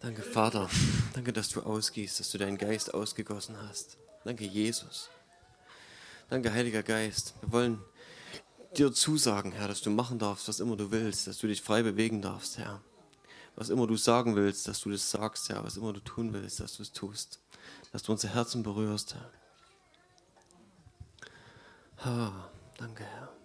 Danke, Vater. Danke, dass du ausgehst, dass du deinen Geist ausgegossen hast. Danke, Jesus. Danke, Heiliger Geist. Wir wollen dir zusagen, Herr, dass du machen darfst, was immer du willst, dass du dich frei bewegen darfst, Herr. Was immer du sagen willst, dass du das sagst, Herr. Was immer du tun willst, dass du es tust. Dass du unser Herzen berührst, Herr. Ah, danke, Herr.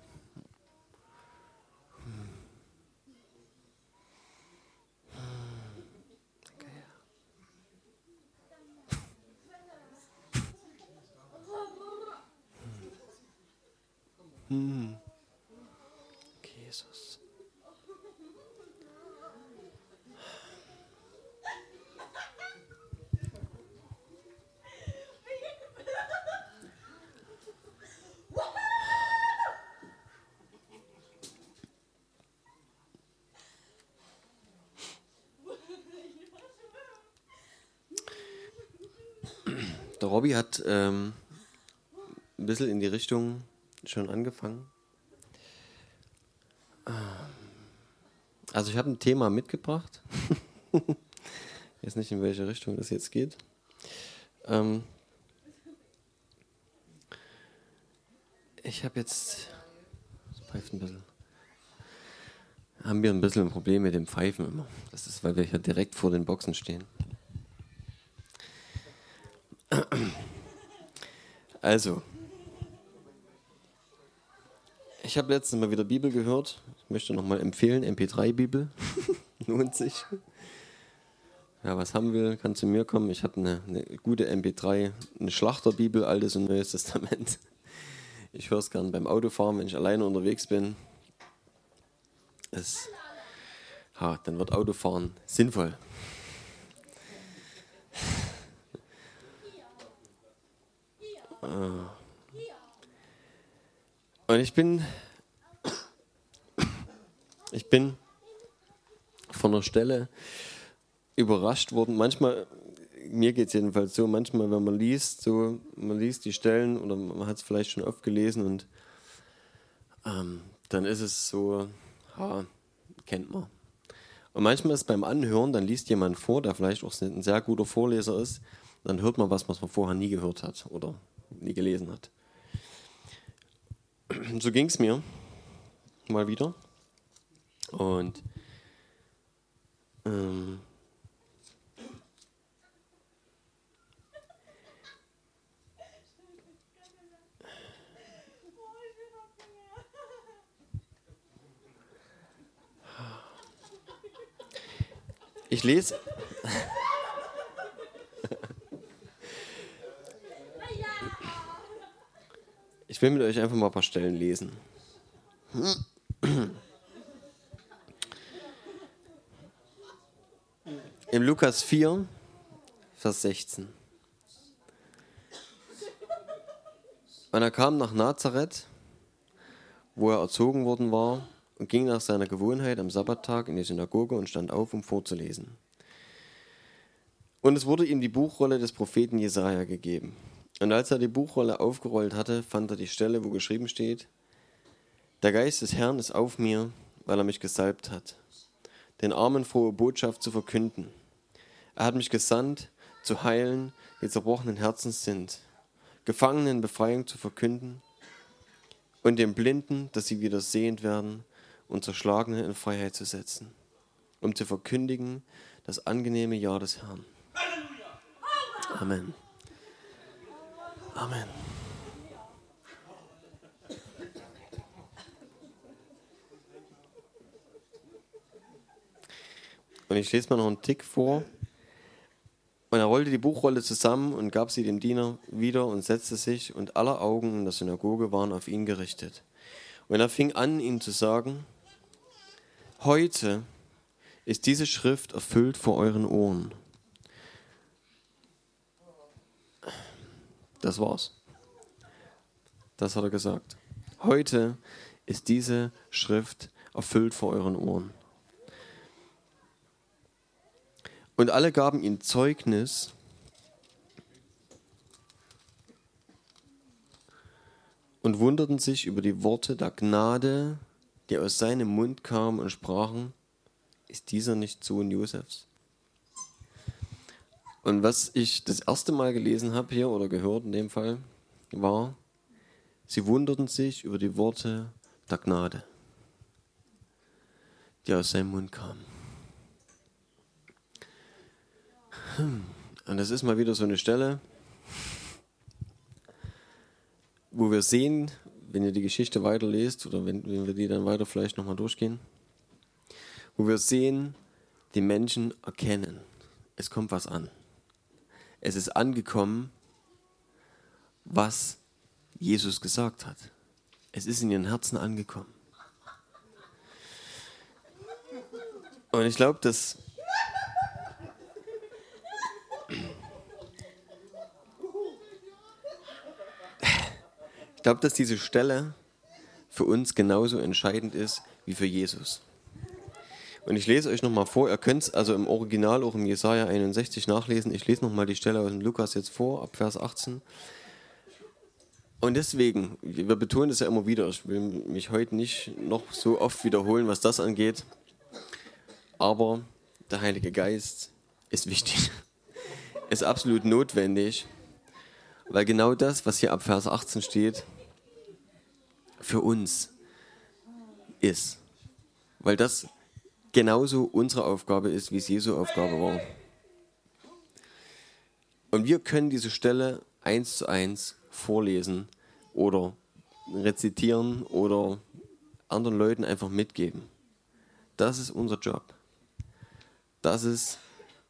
Hm. Jesus. Der Robby hat ähm, ein bisschen in die Richtung schon angefangen. Also ich habe ein Thema mitgebracht. ich weiß nicht, in welche Richtung das jetzt geht. Ähm ich habe jetzt... Das pfeift ein bisschen. Haben wir ein bisschen ein Problem mit dem Pfeifen immer. Das ist, weil wir hier direkt vor den Boxen stehen. Also, ich habe letztens mal wieder Bibel gehört. Ich möchte nochmal empfehlen, MP3-Bibel. Lohnt sich. Ja, was haben will, kann zu mir kommen. Ich habe eine, eine, gute MP3, eine Schlachterbibel, Altes und Neues Testament. Ich höre es gern beim Autofahren, wenn ich alleine unterwegs bin. Es, ha, dann wird Autofahren sinnvoll. Ah. Und ich bin, ich bin von der Stelle überrascht worden. Manchmal, mir geht es jedenfalls so, manchmal, wenn man liest, so, man liest die Stellen oder man hat es vielleicht schon oft gelesen und ähm, dann ist es so, ha, kennt man. Und manchmal ist beim Anhören, dann liest jemand vor, der vielleicht auch ein sehr guter Vorleser ist, dann hört man was, was man vorher nie gehört hat oder nie gelesen hat. So ging es mir mal wieder. Und ähm, ich lese. Ich will mit euch einfach mal ein paar Stellen lesen. Im Lukas 4, Vers 16. Und er kam nach Nazareth, wo er erzogen worden war, und ging nach seiner Gewohnheit am Sabbattag in die Synagoge und stand auf, um vorzulesen. Und es wurde ihm die Buchrolle des Propheten Jesaja gegeben. Und als er die Buchrolle aufgerollt hatte, fand er die Stelle, wo geschrieben steht: Der Geist des Herrn ist auf mir, weil er mich gesalbt hat, den Armen frohe Botschaft zu verkünden. Er hat mich gesandt, zu heilen, die zerbrochenen Herzens sind, Gefangenen Befreiung zu verkünden und den Blinden, dass sie wieder sehend werden und Zerschlagene in Freiheit zu setzen, um zu verkündigen das angenehme Jahr des Herrn. Amen. Amen. Und ich lese mal noch einen Tick vor. Und er rollte die Buchrolle zusammen und gab sie dem Diener wieder und setzte sich, und aller Augen in der Synagoge waren auf ihn gerichtet. Und er fing an, ihm zu sagen, heute ist diese Schrift erfüllt vor euren Ohren. Das war's. Das hat er gesagt. Heute ist diese Schrift erfüllt vor euren Ohren. Und alle gaben ihm Zeugnis, und wunderten sich über die Worte der Gnade, die aus seinem Mund kamen und sprachen, ist dieser nicht Sohn Josefs? Und was ich das erste Mal gelesen habe hier oder gehört in dem Fall, war, sie wunderten sich über die Worte der Gnade, die aus seinem Mund kamen. Hm. Und das ist mal wieder so eine Stelle, wo wir sehen, wenn ihr die Geschichte weiterlest oder wenn, wenn wir die dann weiter vielleicht nochmal durchgehen, wo wir sehen, die Menschen erkennen, es kommt was an. Es ist angekommen, was Jesus gesagt hat. Es ist in ihren Herzen angekommen. Und ich glaube, dass ich glaube, dass diese Stelle für uns genauso entscheidend ist wie für Jesus. Und ich lese euch nochmal vor, ihr könnt es also im Original auch im Jesaja 61 nachlesen. Ich lese nochmal die Stelle aus dem Lukas jetzt vor, ab Vers 18. Und deswegen, wir betonen es ja immer wieder, ich will mich heute nicht noch so oft wiederholen, was das angeht. Aber der Heilige Geist ist wichtig, ist absolut notwendig, weil genau das, was hier ab Vers 18 steht, für uns ist. Weil das genauso unsere Aufgabe ist, wie es Jesu Aufgabe war. Und wir können diese Stelle eins zu eins vorlesen oder rezitieren oder anderen Leuten einfach mitgeben. Das ist unser Job. Das ist,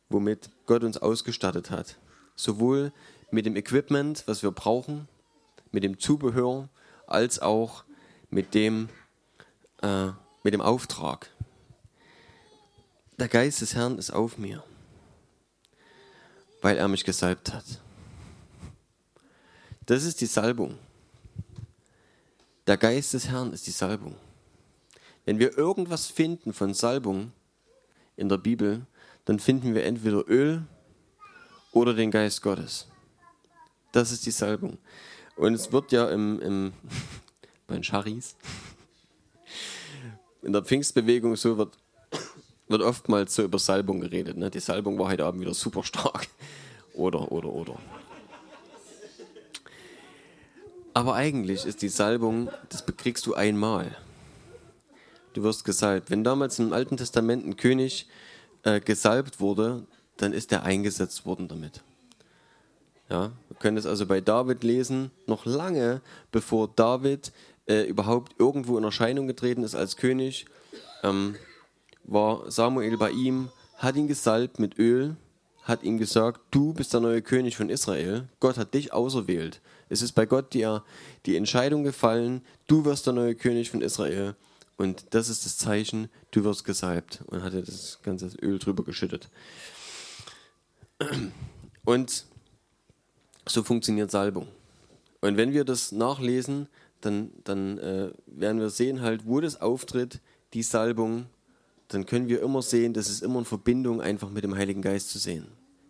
womit Gott uns ausgestattet hat. Sowohl mit dem Equipment, was wir brauchen, mit dem Zubehör, als auch mit dem, äh, mit dem Auftrag. Der Geist des Herrn ist auf mir, weil er mich gesalbt hat. Das ist die Salbung. Der Geist des Herrn ist die Salbung. Wenn wir irgendwas finden von Salbung in der Bibel, dann finden wir entweder Öl oder den Geist Gottes. Das ist die Salbung. Und es wird ja im, im bei den Scharis, in der Pfingstbewegung so wird wird oftmals so über Salbung geredet. Ne? Die Salbung war heute Abend wieder super stark. Oder, oder, oder. Aber eigentlich ist die Salbung, das bekriegst du einmal. Du wirst gesalbt. Wenn damals im Alten Testament ein König äh, gesalbt wurde, dann ist er eingesetzt worden damit. Ja, wir können es also bei David lesen, noch lange bevor David äh, überhaupt irgendwo in Erscheinung getreten ist als König. Ähm, war Samuel bei ihm, hat ihn gesalbt mit Öl, hat ihm gesagt, du bist der neue König von Israel, Gott hat dich auserwählt. Es ist bei Gott dir die Entscheidung gefallen, du wirst der neue König von Israel. Und das ist das Zeichen, du wirst gesalbt. Und hat er das ganze Öl drüber geschüttet. Und so funktioniert Salbung. Und wenn wir das nachlesen, dann, dann äh, werden wir sehen, halt, wo das auftritt, die Salbung, dann können wir immer sehen, das ist immer in Verbindung einfach mit dem Heiligen Geist zu sehen.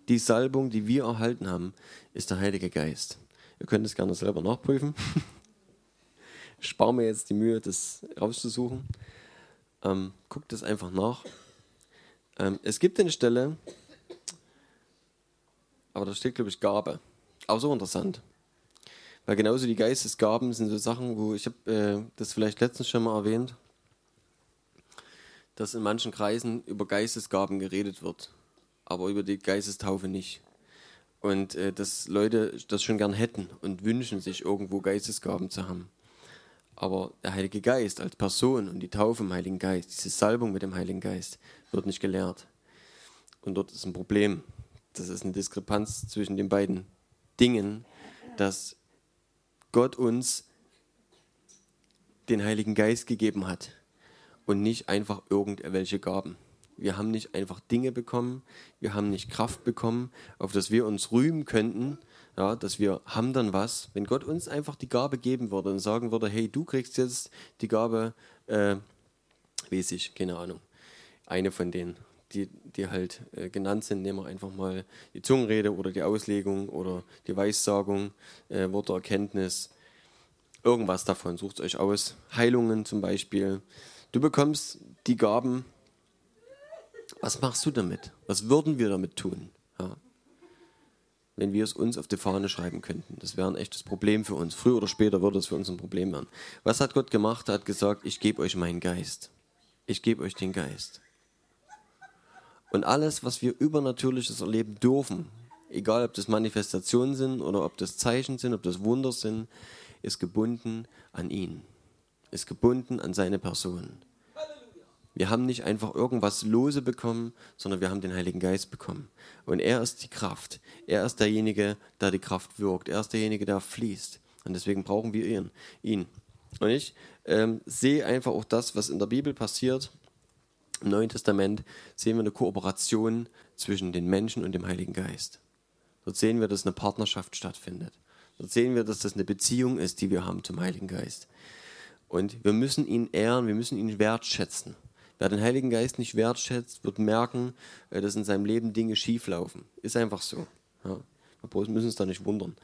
Die Salbung, die wir erhalten haben, ist der Heilige Geist. Ihr könnt es gerne selber nachprüfen. ich spare mir jetzt die Mühe, das rauszusuchen. Ähm, guckt es einfach nach. Ähm, es gibt eine Stelle, aber da steht, glaube ich, Gabe. Auch so interessant. Weil genauso die Geistesgaben sind so Sachen, wo ich habe äh, das vielleicht letztens schon mal erwähnt dass in manchen Kreisen über Geistesgaben geredet wird, aber über die Geistestaufe nicht. Und äh, dass Leute das schon gern hätten und wünschen sich irgendwo Geistesgaben zu haben. Aber der Heilige Geist als Person und die Taufe im Heiligen Geist, diese Salbung mit dem Heiligen Geist, wird nicht gelehrt. Und dort ist ein Problem. Das ist eine Diskrepanz zwischen den beiden Dingen, dass Gott uns den Heiligen Geist gegeben hat und nicht einfach irgendwelche Gaben. Wir haben nicht einfach Dinge bekommen, wir haben nicht Kraft bekommen, auf das wir uns rühmen könnten, ja, dass wir haben dann was. Wenn Gott uns einfach die Gabe geben würde und sagen würde, hey, du kriegst jetzt die Gabe, äh, weiß ich, keine Ahnung, eine von denen, die, die halt äh, genannt sind, nehmen wir einfach mal die Zungenrede oder die Auslegung oder die Weissagung, äh, Worterkenntnis, irgendwas davon, sucht euch aus. Heilungen zum Beispiel, Du bekommst die Gaben. Was machst du damit? Was würden wir damit tun? Ja. wenn wir es uns auf die Fahne schreiben könnten. Das wäre ein echtes Problem für uns. Früher oder später würde es für uns ein Problem werden. Was hat Gott gemacht? Er hat gesagt, ich gebe euch meinen Geist. Ich gebe euch den Geist. Und alles, was wir übernatürliches erleben dürfen, egal ob das Manifestationen sind oder ob das Zeichen sind, ob das Wunder sind, ist gebunden an ihn, ist gebunden an seine Person. Wir haben nicht einfach irgendwas lose bekommen, sondern wir haben den Heiligen Geist bekommen. Und er ist die Kraft. Er ist derjenige, der die Kraft wirkt. Er ist derjenige, der fließt. Und deswegen brauchen wir ihn. ihn. Und ich ähm, sehe einfach auch das, was in der Bibel passiert. Im Neuen Testament sehen wir eine Kooperation zwischen den Menschen und dem Heiligen Geist. Dort sehen wir, dass eine Partnerschaft stattfindet. Dort sehen wir, dass das eine Beziehung ist, die wir haben zum Heiligen Geist. Und wir müssen ihn ehren, wir müssen ihn wertschätzen. Wer den Heiligen Geist nicht wertschätzt, wird merken, äh, dass in seinem Leben Dinge schieflaufen. Ist einfach so. Ja. Wir müssen uns da nicht wundern.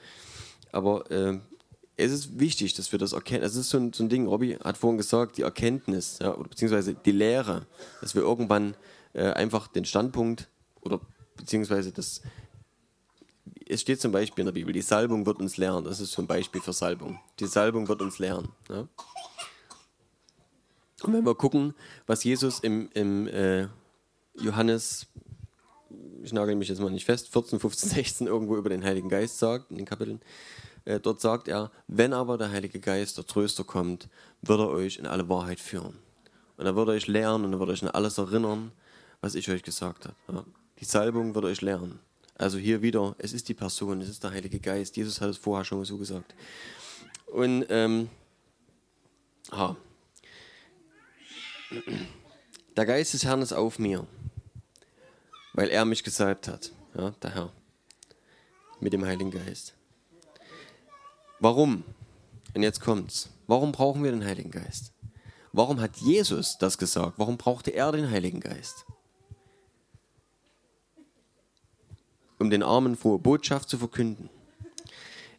Aber äh, es ist wichtig, dass wir das erkennen. Es ist so ein, so ein Ding, Robby hat vorhin gesagt, die Erkenntnis, ja, beziehungsweise die Lehre, dass wir irgendwann äh, einfach den Standpunkt oder beziehungsweise das, es steht zum Beispiel in der Bibel, die Salbung wird uns lernen. Das ist zum Beispiel für Salbung. Die Salbung wird uns lernen. Ja? Und wenn wir gucken, was Jesus im, im äh, Johannes, ich nagel mich jetzt mal nicht fest, 14, 15, 16 irgendwo über den Heiligen Geist sagt, in den Kapiteln, äh, dort sagt er, wenn aber der Heilige Geist, der Tröster kommt, wird er euch in alle Wahrheit führen. Und er wird euch lernen und er wird euch an alles erinnern, was ich euch gesagt habe. Ja. Die Salbung wird euch lernen. Also hier wieder, es ist die Person, es ist der Heilige Geist. Jesus hat es vorher schon so gesagt. Und ähm, ha. der Geist des Herrn ist auf mir, weil er mich gesalbt hat. Ja, der Herr. Mit dem Heiligen Geist. Warum? Und jetzt kommt's. Warum brauchen wir den Heiligen Geist? Warum hat Jesus das gesagt? Warum brauchte er den Heiligen Geist? Um den Armen frohe Botschaft zu verkünden.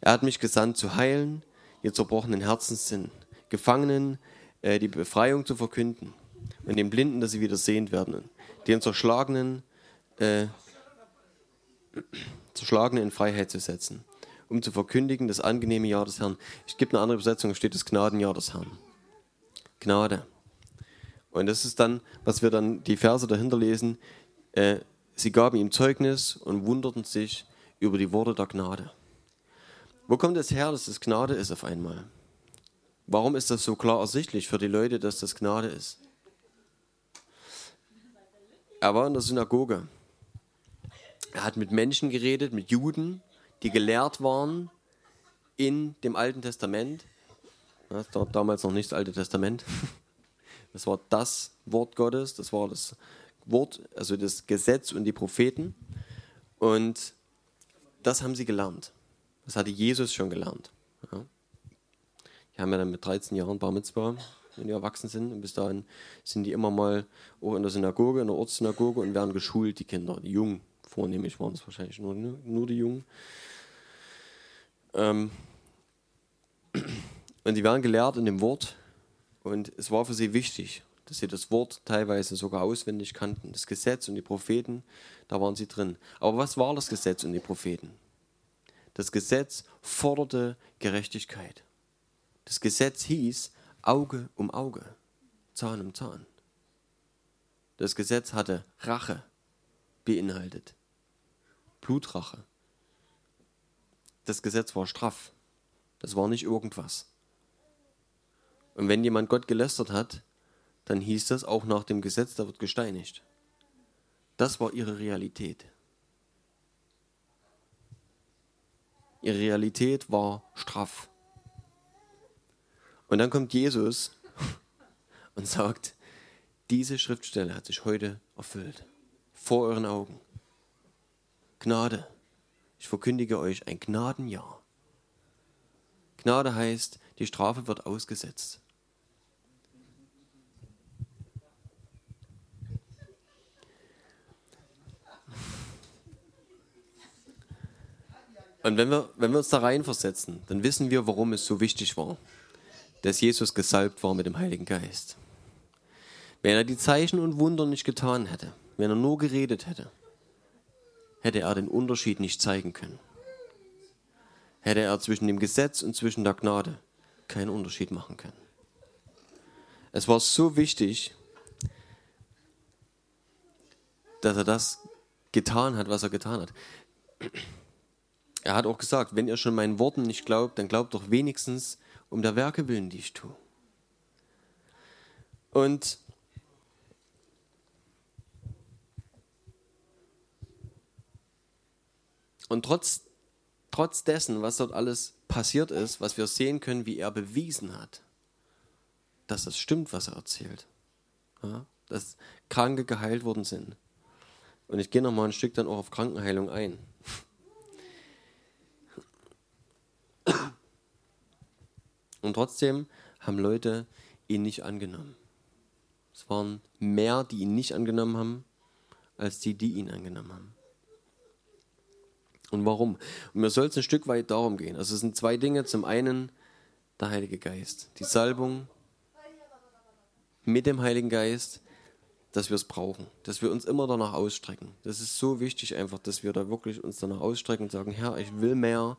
Er hat mich gesandt zu heilen, die zerbrochenen Herzens sind, Gefangenen äh, die Befreiung zu verkünden und den Blinden, dass sie wieder sehend werden, den Zerschlagenen, äh, Zerschlagenen in Freiheit zu setzen, um zu verkündigen das angenehme Jahr des Herrn. Ich gebe eine andere Übersetzung, steht das Gnadenjahr des Herrn. Gnade. Und das ist dann, was wir dann die Verse dahinter lesen, äh, Sie gaben ihm Zeugnis und wunderten sich über die Worte der Gnade. Wo kommt es her, dass das Gnade ist auf einmal? Warum ist das so klar ersichtlich für die Leute, dass das Gnade ist? Er war in der Synagoge. Er hat mit Menschen geredet, mit Juden, die gelehrt waren in dem Alten Testament. Das war damals noch nicht das Alte Testament. Das war das Wort Gottes, das war das Wort, also das Gesetz und die Propheten. Und das haben sie gelernt. Das hatte Jesus schon gelernt. Ja. Die haben ja dann mit 13 Jahren Bar Mitzvah, wenn die erwachsen sind. Und bis dahin sind die immer mal auch in der Synagoge, in der Ortssynagoge und werden geschult, die Kinder, die Jungen. Vornehmlich waren es wahrscheinlich nur, nur die Jungen. Ähm und sie werden gelehrt in dem Wort. Und es war für sie wichtig dass sie das Wort teilweise sogar auswendig kannten. Das Gesetz und die Propheten, da waren sie drin. Aber was war das Gesetz und die Propheten? Das Gesetz forderte Gerechtigkeit. Das Gesetz hieß Auge um Auge, Zahn um Zahn. Das Gesetz hatte Rache beinhaltet, Blutrache. Das Gesetz war straff. Das war nicht irgendwas. Und wenn jemand Gott gelästert hat, dann hieß das auch nach dem Gesetz, da wird gesteinigt. Das war ihre Realität. Ihre Realität war straff. Und dann kommt Jesus und sagt, diese Schriftstelle hat sich heute erfüllt. Vor euren Augen. Gnade. Ich verkündige euch ein Gnadenjahr. Gnade heißt, die Strafe wird ausgesetzt. Und wenn wir, wenn wir uns da reinversetzen, dann wissen wir, warum es so wichtig war, dass Jesus gesalbt war mit dem Heiligen Geist. Wenn er die Zeichen und Wunder nicht getan hätte, wenn er nur geredet hätte, hätte er den Unterschied nicht zeigen können. hätte er zwischen dem Gesetz und zwischen der Gnade keinen Unterschied machen können. Es war so wichtig, dass er das getan hat, was er getan hat. Er hat auch gesagt, wenn ihr schon meinen Worten nicht glaubt, dann glaubt doch wenigstens um der Werke willen, die ich tue. Und Und trotz, trotz dessen, was dort alles passiert ist, was wir sehen können, wie er bewiesen hat, dass das stimmt, was er erzählt. Ja, dass Kranke geheilt worden sind. Und ich gehe noch mal ein Stück dann auch auf Krankenheilung ein. Und trotzdem haben Leute ihn nicht angenommen. Es waren mehr, die ihn nicht angenommen haben, als die, die ihn angenommen haben. Und warum? Und mir soll es ein Stück weit darum gehen. Also es sind zwei Dinge. Zum einen der Heilige Geist. Die Salbung mit dem Heiligen Geist, dass wir es brauchen. Dass wir uns immer danach ausstrecken. Das ist so wichtig einfach, dass wir da wirklich uns danach ausstrecken und sagen, Herr, ich will mehr.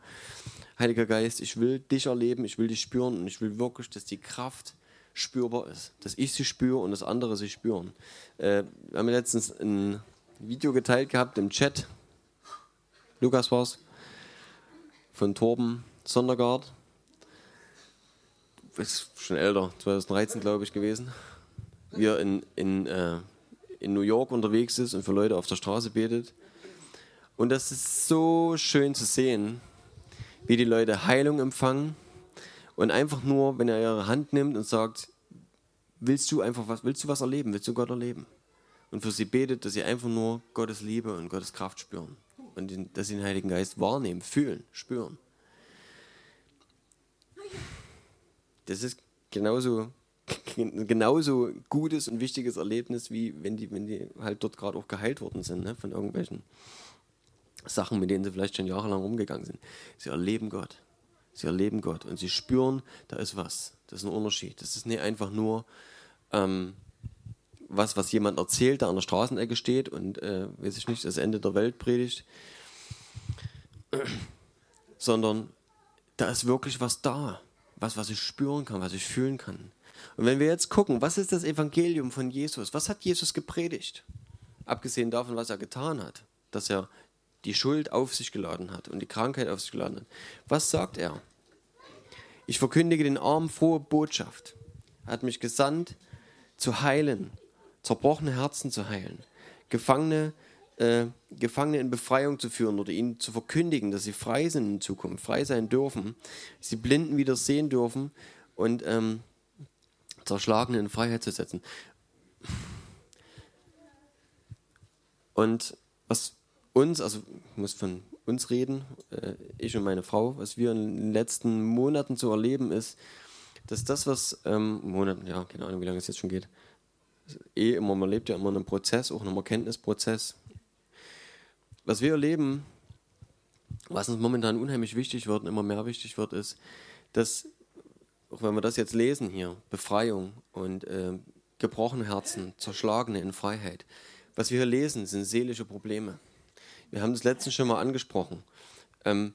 Heiliger Geist, ich will dich erleben, ich will dich spüren und ich will wirklich, dass die Kraft spürbar ist. Dass ich sie spüre und dass andere sie spüren. Äh, wir haben letztens ein Video geteilt gehabt im Chat Lukas war es, von Torben Sondergaard. Ist schon älter, 2013 glaube ich gewesen. Wie er in, in, äh, in New York unterwegs ist und für Leute auf der Straße betet. Und das ist so schön zu sehen, wie die Leute Heilung empfangen und einfach nur, wenn er ihre Hand nimmt und sagt, willst du einfach was, willst du was erleben, willst du Gott erleben? Und für sie betet, dass sie einfach nur Gottes Liebe und Gottes Kraft spüren und den, dass sie den Heiligen Geist wahrnehmen, fühlen, spüren. Das ist genauso, genauso gutes und wichtiges Erlebnis, wie wenn die, wenn die halt dort gerade auch geheilt worden sind ne, von irgendwelchen Sachen, mit denen sie vielleicht schon jahrelang rumgegangen sind. Sie erleben Gott. Sie erleben Gott und sie spüren, da ist was. Das ist ein Unterschied. Das ist nicht einfach nur ähm, was, was jemand erzählt, der an der Straßenecke steht und, äh, weiß ich nicht, das Ende der Welt predigt, sondern da ist wirklich was da, was, was ich spüren kann, was ich fühlen kann. Und wenn wir jetzt gucken, was ist das Evangelium von Jesus? Was hat Jesus gepredigt? Abgesehen davon, was er getan hat, dass er die Schuld auf sich geladen hat und die Krankheit auf sich geladen hat. Was sagt er? Ich verkündige den Armen frohe Botschaft. Er hat mich gesandt, zu heilen, zerbrochene Herzen zu heilen, Gefangene, äh, Gefangene in Befreiung zu führen oder ihnen zu verkündigen, dass sie frei sind in Zukunft, frei sein dürfen, sie Blinden wieder sehen dürfen und ähm, Zerschlagene in Freiheit zu setzen. Und was uns, also ich muss von uns reden, äh, ich und meine Frau, was wir in den letzten Monaten zu erleben ist, dass das, was ähm, Monaten, ja, keine Ahnung, wie lange es jetzt schon geht, eh immer, man lebt ja immer in einem Prozess, auch in einem Erkenntnisprozess. Was wir erleben, was uns momentan unheimlich wichtig wird und immer mehr wichtig wird, ist, dass, auch wenn wir das jetzt lesen hier, Befreiung und äh, gebrochene Herzen, Zerschlagene in Freiheit, was wir hier lesen, sind seelische Probleme. Wir haben das letztens schon mal angesprochen. Ähm,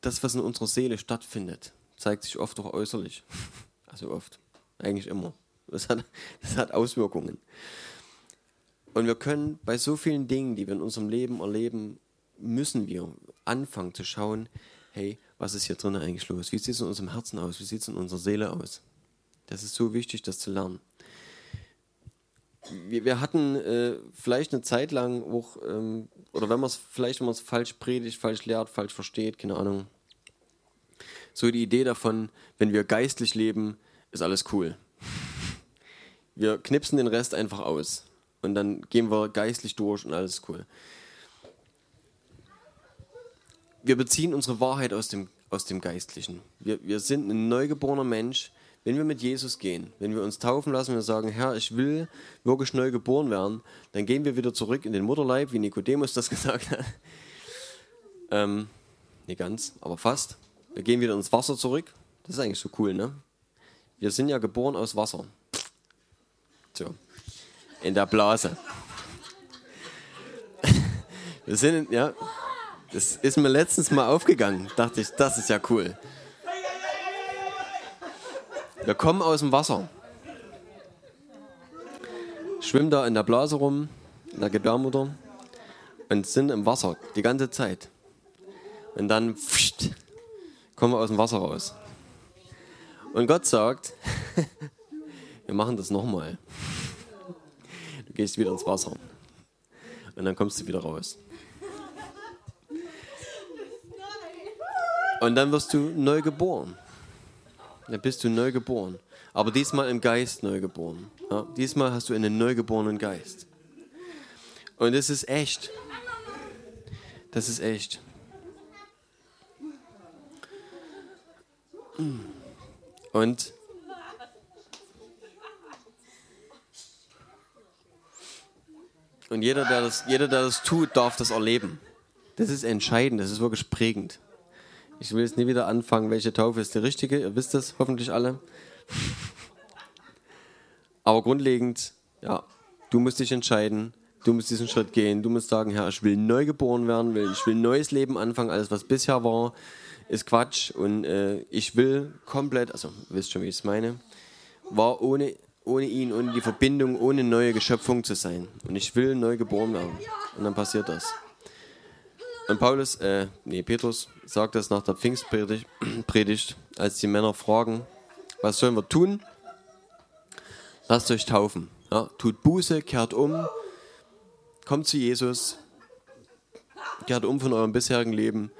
das, was in unserer Seele stattfindet, zeigt sich oft auch äußerlich. Also oft, eigentlich immer. Das hat, das hat Auswirkungen. Und wir können bei so vielen Dingen, die wir in unserem Leben erleben, müssen wir anfangen zu schauen, hey, was ist hier drin eigentlich los? Wie sieht es in unserem Herzen aus? Wie sieht es in unserer Seele aus? Das ist so wichtig, das zu lernen. Wir, wir hatten äh, vielleicht eine Zeit lang auch ähm, oder wenn man es vielleicht, wenn falsch predigt, falsch lehrt, falsch versteht, keine Ahnung. So die Idee davon, wenn wir geistlich leben, ist alles cool. Wir knipsen den Rest einfach aus und dann gehen wir geistlich durch und alles cool. Wir beziehen unsere Wahrheit aus dem, aus dem Geistlichen. Wir, wir sind ein neugeborener Mensch, wenn wir mit Jesus gehen, wenn wir uns taufen lassen, wir sagen, Herr, ich will wirklich neu geboren werden, dann gehen wir wieder zurück in den Mutterleib, wie Nikodemus das gesagt hat. Ähm, nicht ganz, aber fast. Wir gehen wieder ins Wasser zurück. Das ist eigentlich so cool, ne? Wir sind ja geboren aus Wasser. So. In der Blase. Wir sind, ja, das ist mir letztens mal aufgegangen. Dachte ich, das ist ja cool. Wir kommen aus dem Wasser. Schwimmen da in der Blase rum, in der Gebärmutter und sind im Wasser die ganze Zeit. Und dann pfft, kommen wir aus dem Wasser raus. Und Gott sagt, wir machen das nochmal. Du gehst wieder ins Wasser. Und dann kommst du wieder raus. Und dann wirst du neu geboren. Dann bist du neu geboren. Aber diesmal im Geist neu geboren. Ja, diesmal hast du einen neugeborenen Geist. Und das ist echt. Das ist echt. Und Und jeder der, das, jeder, der das tut, darf das erleben. Das ist entscheidend, das ist wirklich prägend. Ich will jetzt nie wieder anfangen, welche Taufe ist die richtige. Ihr wisst das hoffentlich alle. Aber grundlegend, ja, du musst dich entscheiden, du musst diesen Schritt gehen, du musst sagen, Herr, ich will neu geboren werden, ich will ein neues Leben anfangen, alles was bisher war, ist Quatsch und äh, ich will komplett, also wisst schon, wie ich es meine, war ohne ohne ihn, ohne die Verbindung, ohne neue Geschöpfung zu sein. Und ich will neu geboren werden. Und dann passiert das. Und Paulus, äh, nee, Petrus sagt das nach der Pfingstpredigt, Predigt, als die Männer fragen, was sollen wir tun? Lasst euch taufen. Ja, tut Buße, kehrt um, kommt zu Jesus, kehrt um von eurem bisherigen Leben.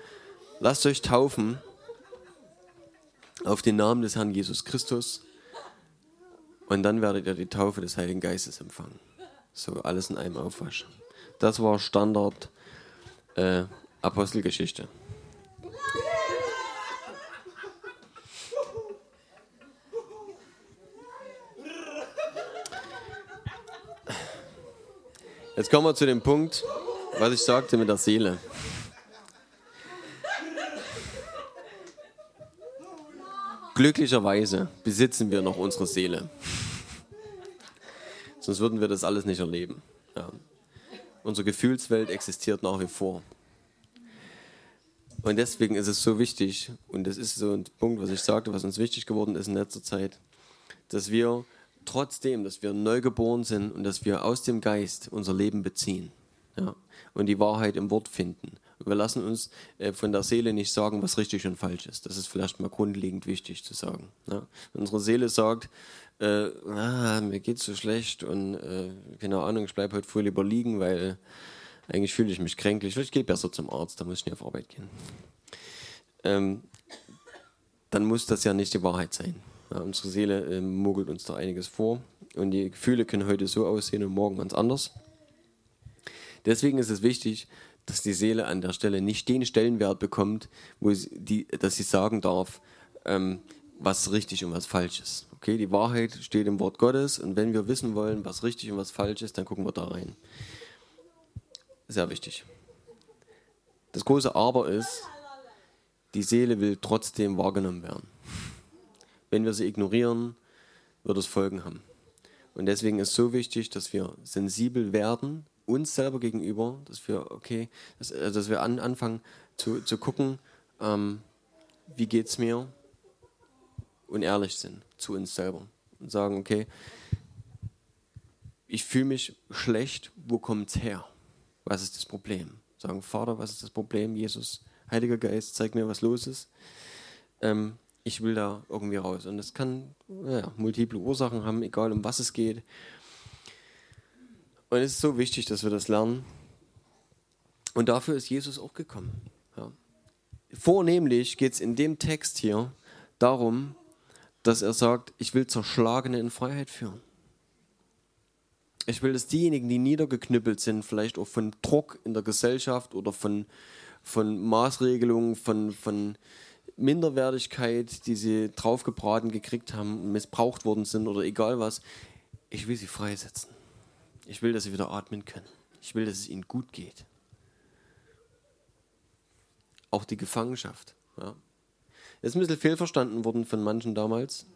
Lasst euch taufen auf den Namen des Herrn Jesus Christus und dann werdet ihr die Taufe des Heiligen Geistes empfangen. So alles in einem Aufwasch. Das war Standard äh, Apostelgeschichte. Jetzt kommen wir zu dem Punkt, was ich sagte mit der Seele. Glücklicherweise besitzen wir noch unsere Seele. Sonst würden wir das alles nicht erleben. Ja. Unsere Gefühlswelt existiert nach wie vor. Und deswegen ist es so wichtig, und das ist so ein Punkt, was ich sagte, was uns wichtig geworden ist in letzter Zeit, dass wir trotzdem, dass wir neu geboren sind und dass wir aus dem Geist unser Leben beziehen ja, und die Wahrheit im Wort finden wir lassen uns äh, von der Seele nicht sagen, was richtig und falsch ist. Das ist vielleicht mal grundlegend wichtig zu sagen. Ja? Wenn unsere Seele sagt, äh, ah, mir geht's so schlecht und äh, keine Ahnung, ich bleibe heute früh lieber liegen, weil eigentlich fühle ich mich kränklich. Ich gehe besser zum Arzt, da muss ich nicht auf Arbeit gehen. Ähm, dann muss das ja nicht die Wahrheit sein. Ja, unsere Seele äh, mogelt uns da einiges vor und die Gefühle können heute so aussehen und morgen ganz anders. Deswegen ist es wichtig, dass die Seele an der Stelle nicht den Stellenwert bekommt, wo sie, die, dass sie sagen darf, ähm, was richtig und was falsch ist. Okay, die Wahrheit steht im Wort Gottes und wenn wir wissen wollen, was richtig und was falsch ist, dann gucken wir da rein. Sehr wichtig. Das große Aber ist, die Seele will trotzdem wahrgenommen werden. Wenn wir sie ignorieren, wird es Folgen haben. Und deswegen ist so wichtig, dass wir sensibel werden uns selber gegenüber, dass wir, okay, dass, äh, dass wir an, anfangen zu, zu gucken, ähm, wie geht es mir und ehrlich sind zu uns selber und sagen, okay, ich fühle mich schlecht, wo kommt es her? Was ist das Problem? Sagen, Vater, was ist das Problem? Jesus, Heiliger Geist, zeig mir, was los ist. Ähm, ich will da irgendwie raus. Und das kann ja, multiple Ursachen haben, egal um was es geht. Und es ist so wichtig, dass wir das lernen. Und dafür ist Jesus auch gekommen. Ja. Vornehmlich geht es in dem Text hier darum, dass er sagt, ich will Zerschlagene in Freiheit führen. Ich will, dass diejenigen, die niedergeknüppelt sind, vielleicht auch von Druck in der Gesellschaft oder von, von Maßregelungen, von, von Minderwertigkeit, die sie draufgebraten gekriegt haben, missbraucht worden sind oder egal was, ich will sie freisetzen. Ich will, dass sie wieder atmen können. Ich will, dass es ihnen gut geht. Auch die Gefangenschaft. Ja. Das ist ein bisschen fehlverstanden worden von manchen damals.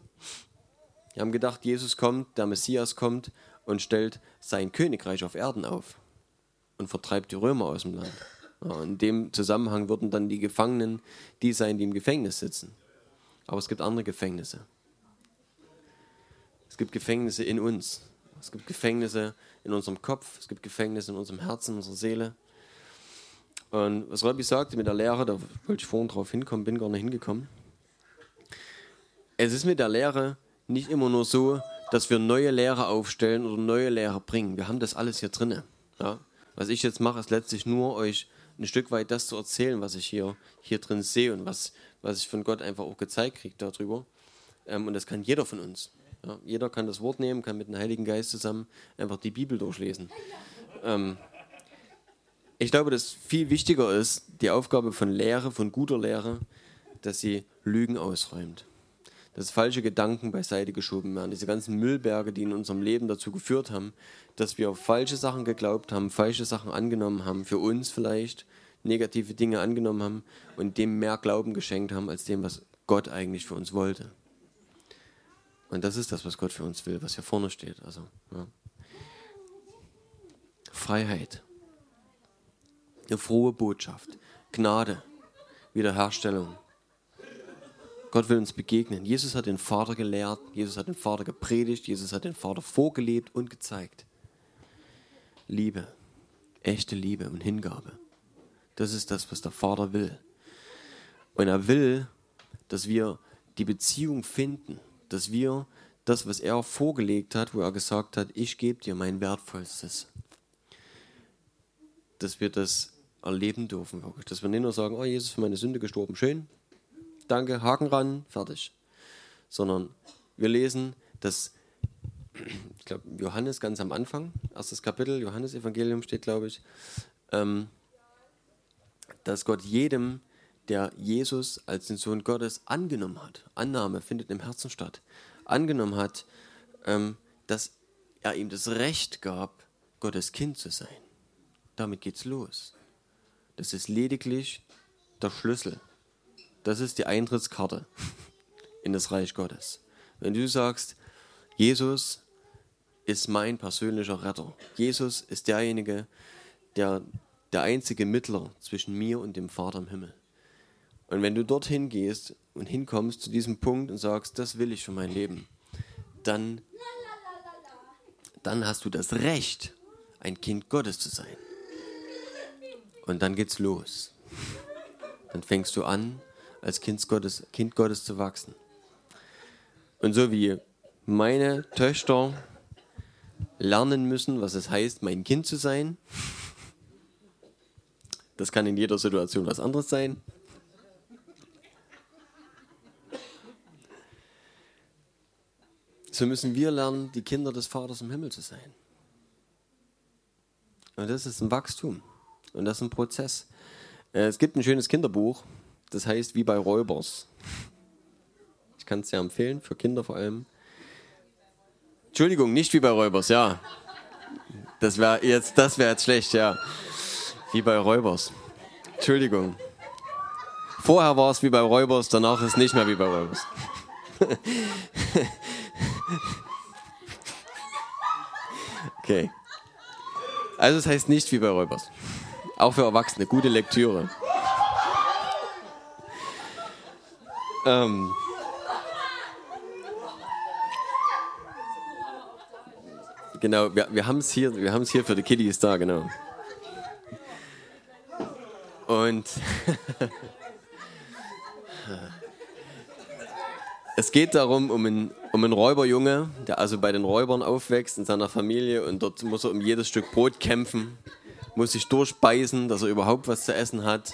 Die haben gedacht, Jesus kommt, der Messias kommt und stellt sein Königreich auf Erden auf. und vertreibt die Römer aus dem Land. In dem Zusammenhang würden dann die Gefangenen die sein, die im Gefängnis sitzen. Aber es gibt andere Gefängnisse. Es gibt Gefängnisse in uns. Es gibt Gefängnisse in unserem Kopf. Es gibt Gefängnisse in unserem Herzen, in unserer Seele. Und was Rabbi sagte mit der Lehre, da wollte ich vorhin drauf hinkommen, bin gar nicht hingekommen. Es ist mit der Lehre nicht immer nur so, dass wir neue Lehre aufstellen oder neue Lehre bringen. Wir haben das alles hier drin. Ja? Was ich jetzt mache, ist letztlich nur euch ein Stück weit das zu erzählen, was ich hier, hier drin sehe und was, was ich von Gott einfach auch gezeigt kriege darüber. Ähm, und das kann jeder von uns. Ja? Jeder kann das Wort nehmen, kann mit dem Heiligen Geist zusammen einfach die Bibel durchlesen. Ähm, ich glaube, dass viel wichtiger ist, die Aufgabe von Lehre, von guter Lehre, dass sie Lügen ausräumt dass falsche Gedanken beiseite geschoben werden. Diese ganzen Müllberge, die in unserem Leben dazu geführt haben, dass wir auf falsche Sachen geglaubt haben, falsche Sachen angenommen haben, für uns vielleicht negative Dinge angenommen haben und dem mehr Glauben geschenkt haben, als dem, was Gott eigentlich für uns wollte. Und das ist das, was Gott für uns will, was hier vorne steht. Also, ja. Freiheit, eine frohe Botschaft, Gnade, Wiederherstellung, Gott will uns begegnen. Jesus hat den Vater gelehrt, Jesus hat den Vater gepredigt, Jesus hat den Vater vorgelebt und gezeigt. Liebe, echte Liebe und Hingabe. Das ist das, was der Vater will. Und er will, dass wir die Beziehung finden, dass wir das, was er vorgelegt hat, wo er gesagt hat, ich gebe dir mein Wertvollstes, dass wir das erleben dürfen, wirklich. Dass wir nicht nur sagen, oh, Jesus ist für meine Sünde gestorben, schön, danke, Haken ran, fertig. Sondern wir lesen, dass, ich glaube, Johannes ganz am Anfang, erstes Kapitel, Johannes-Evangelium steht, glaube ich, ähm, dass Gott jedem, der Jesus als den Sohn Gottes angenommen hat, Annahme findet im Herzen statt, angenommen hat, ähm, dass er ihm das Recht gab, Gottes Kind zu sein. Damit geht's los. Das ist lediglich der Schlüssel das ist die Eintrittskarte in das Reich Gottes. Wenn du sagst, Jesus ist mein persönlicher Retter. Jesus ist derjenige, der der einzige Mittler zwischen mir und dem Vater im Himmel. Und wenn du dorthin gehst und hinkommst zu diesem Punkt und sagst, das will ich für mein Leben, dann, dann hast du das Recht, ein Kind Gottes zu sein. Und dann geht's los. Dann fängst du an, als Kind Gottes, kind Gottes zu wachsen. Und so wie meine Töchter lernen müssen, was es heißt, mein Kind zu sein, das kann in jeder Situation was anderes sein. So müssen wir lernen, die Kinder des Vaters im Himmel zu sein. Und das ist ein Wachstum. Und das ist ein Prozess. Äh, es gibt ein schönes Kinderbuch, das heißt wie bei Räubers. Ich kann es ja empfehlen, für Kinder vor allem. Entschuldigung, nicht wie bei Räubers, ja. Das wäre jetzt, wäre jetzt schlecht, ja. Wie bei Räubers. Entschuldigung. Vorher war es wie bei Räubers, danach ist es nicht mehr wie bei Räubers. okay. Also es heißt nicht wie bei Räubers. Auch für Erwachsene, gute Lektüre. Ähm, genau, wir, wir haben es hier, hier für die Kiddies da, genau. Und es geht darum, um einen, um einen Räuberjunge, der also bei den Räubern aufwächst in seiner Familie und dort muss er um jedes Stück Brot kämpfen, muss sich durchbeißen, dass er überhaupt was zu essen hat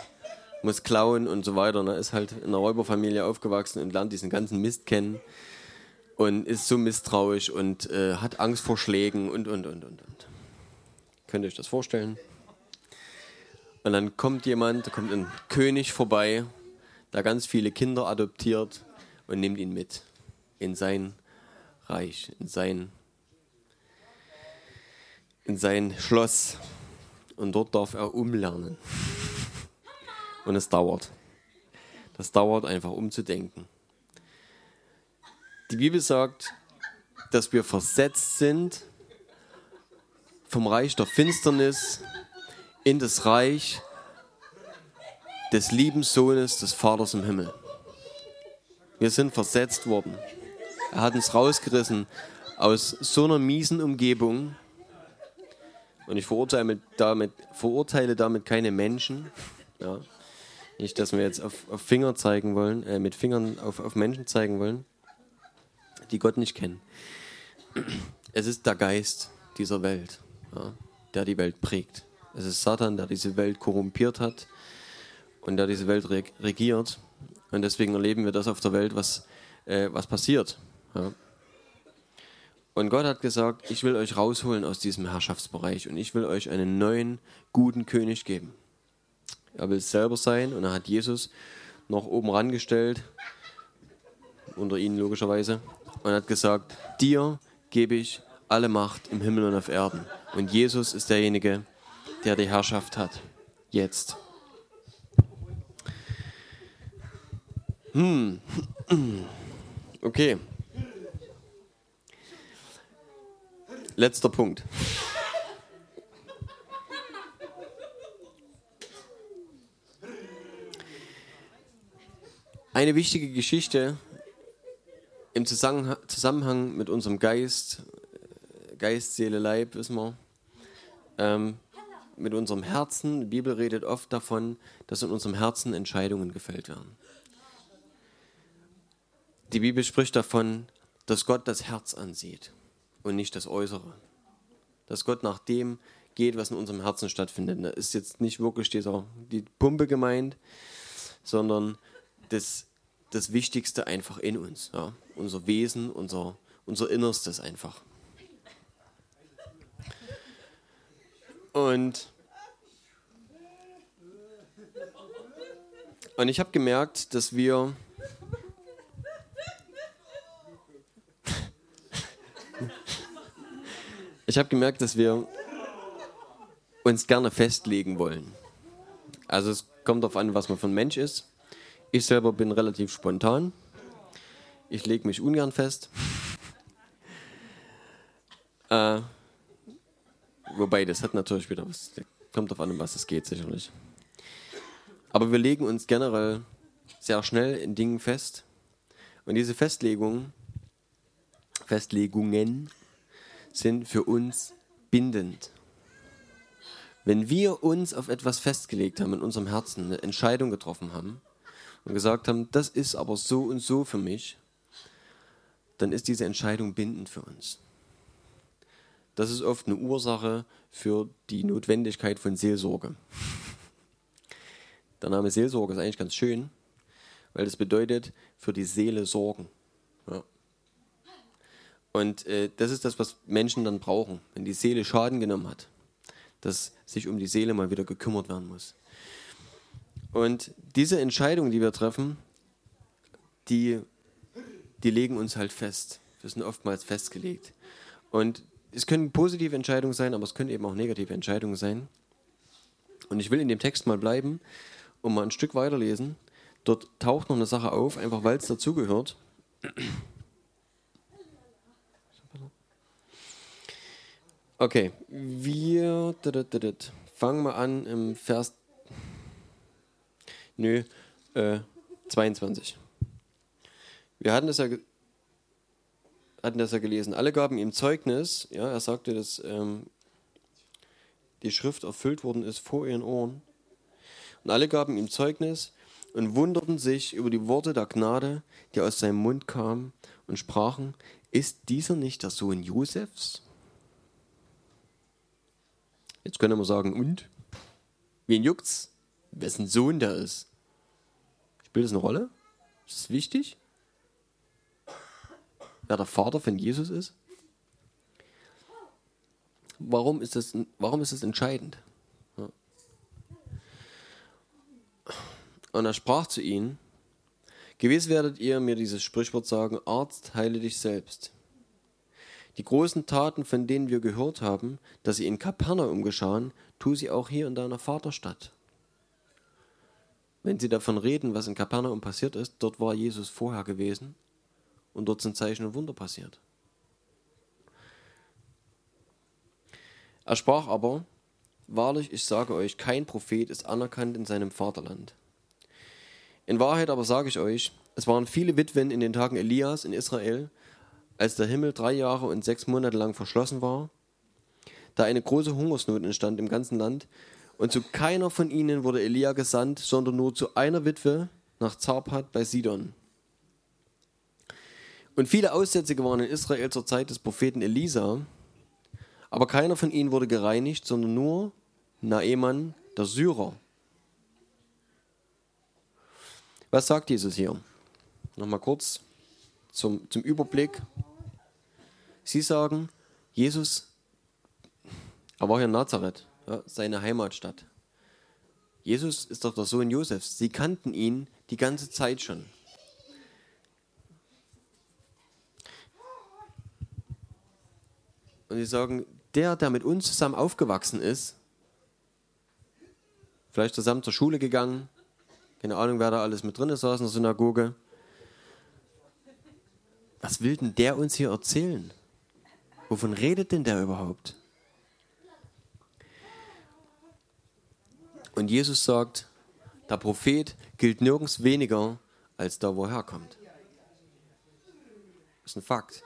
muss klauen und so weiter. Er ist halt in einer Räuberfamilie aufgewachsen und lernt diesen ganzen Mist kennen und ist so misstrauisch und äh, hat Angst vor Schlägen und, und, und, und, und. Könnt ihr euch das vorstellen? Und dann kommt jemand, da kommt ein König vorbei, der ganz viele Kinder adoptiert und nimmt ihn mit in sein Reich, in sein, in sein Schloss. Und dort darf er umlernen. Und es dauert. Das dauert einfach umzudenken. Die Bibel sagt, dass wir versetzt sind vom Reich der Finsternis in das Reich des lieben Sohnes des Vaters im Himmel. Wir sind versetzt worden. Er hat uns rausgerissen aus so einer miesen Umgebung. Und ich verurteile damit, verurteile damit keine Menschen. Ja. Nicht, dass wir jetzt auf, auf Finger zeigen wollen, äh, mit Fingern auf, auf Menschen zeigen wollen, die Gott nicht kennen. Es ist der Geist dieser Welt, ja, der die Welt prägt. Es ist Satan, der diese Welt korrumpiert hat und der diese Welt regiert. Und deswegen erleben wir das auf der Welt, was, äh, was passiert. Ja. Und Gott hat gesagt, ich will euch rausholen aus diesem Herrschaftsbereich und ich will euch einen neuen, guten König geben. Er will es selber sein und er hat Jesus noch oben rangestellt, unter ihnen logischerweise, und hat gesagt, dir gebe ich alle Macht im Himmel und auf Erden. Und Jesus ist derjenige, der die Herrschaft hat. Jetzt. Hm. Okay. Letzter Punkt. Eine wichtige Geschichte im Zusammenhang mit unserem Geist, Geist, Seele, Leib, wissen wir, ähm, mit unserem Herzen. Die Bibel redet oft davon, dass in unserem Herzen Entscheidungen gefällt werden. Die Bibel spricht davon, dass Gott das Herz ansieht und nicht das Äußere. Dass Gott nach dem geht, was in unserem Herzen stattfindet. Da ist jetzt nicht wirklich dieser, die Pumpe gemeint, sondern das, das Wichtigste einfach in uns. Ja? Unser Wesen, unser, unser Innerstes einfach. Und, und ich habe gemerkt, dass wir ich habe gemerkt, dass wir uns gerne festlegen wollen. Also es kommt darauf an, was man für ein Mensch ist. Ich selber bin relativ spontan. Ich lege mich ungern fest. äh, wobei, das hat natürlich wieder was. Kommt darauf an, was es geht, sicherlich. Aber wir legen uns generell sehr schnell in Dingen fest. Und diese Festlegung, Festlegungen sind für uns bindend. Wenn wir uns auf etwas festgelegt haben in unserem Herzen, eine Entscheidung getroffen haben und gesagt haben, das ist aber so und so für mich, dann ist diese Entscheidung bindend für uns. Das ist oft eine Ursache für die Notwendigkeit von Seelsorge. Der Name Seelsorge ist eigentlich ganz schön, weil das bedeutet für die Seele sorgen. Ja. Und äh, das ist das, was Menschen dann brauchen, wenn die Seele Schaden genommen hat, dass sich um die Seele mal wieder gekümmert werden muss. Und diese Entscheidungen, die wir treffen, die, die legen uns halt fest. Wir sind oftmals festgelegt. Und es können positive Entscheidungen sein, aber es können eben auch negative Entscheidungen sein. Und ich will in dem Text mal bleiben und mal ein Stück weiterlesen. Dort taucht noch eine Sache auf, einfach weil es dazugehört. Okay, wir fangen wir an im Vers. Nö, äh, 22. Wir hatten das ja hatten das ja gelesen. Alle gaben ihm Zeugnis. Ja, er sagte, dass ähm, die Schrift erfüllt worden ist vor ihren Ohren. Und alle gaben ihm Zeugnis und wunderten sich über die Worte der Gnade, die aus seinem Mund kamen, und sprachen: Ist dieser nicht der Sohn Josefs? Jetzt können wir sagen, und? Wen juckt's? Wessen Sohn der ist? Spielt das eine Rolle? Ist das wichtig? Wer der Vater von Jesus ist? Warum ist das, warum ist das entscheidend? Und er sprach zu ihnen, Gewiss werdet ihr mir dieses Sprichwort sagen, Arzt, heile dich selbst. Die großen Taten, von denen wir gehört haben, dass sie in Kapernaum geschahen, tu sie auch hier in deiner Vaterstadt. Wenn sie davon reden, was in Kapernaum passiert ist, dort war Jesus vorher gewesen und dort sind Zeichen und Wunder passiert. Er sprach aber, wahrlich, ich sage euch, kein Prophet ist anerkannt in seinem Vaterland. In Wahrheit aber sage ich euch, es waren viele Witwen in den Tagen Elias in Israel, als der Himmel drei Jahre und sechs Monate lang verschlossen war, da eine große Hungersnot entstand im ganzen Land, und zu keiner von ihnen wurde Elia gesandt, sondern nur zu einer Witwe nach Zarpat bei Sidon. Und viele Aussätzige waren in Israel zur Zeit des Propheten Elisa, aber keiner von ihnen wurde gereinigt, sondern nur Naeman, der Syrer. Was sagt Jesus hier? Nochmal kurz zum, zum Überblick. Sie sagen, Jesus, er war hier in Nazareth, seine Heimatstadt. Jesus ist doch der Sohn Josefs. Sie kannten ihn die ganze Zeit schon. Und sie sagen, der, der mit uns zusammen aufgewachsen ist, vielleicht zusammen zur Schule gegangen, keine Ahnung, wer da alles mit drin saß in der Synagoge. Was will denn der uns hier erzählen? Wovon redet denn der überhaupt? Und Jesus sagt, der Prophet gilt nirgends weniger als da, wo er herkommt. Das ist ein Fakt.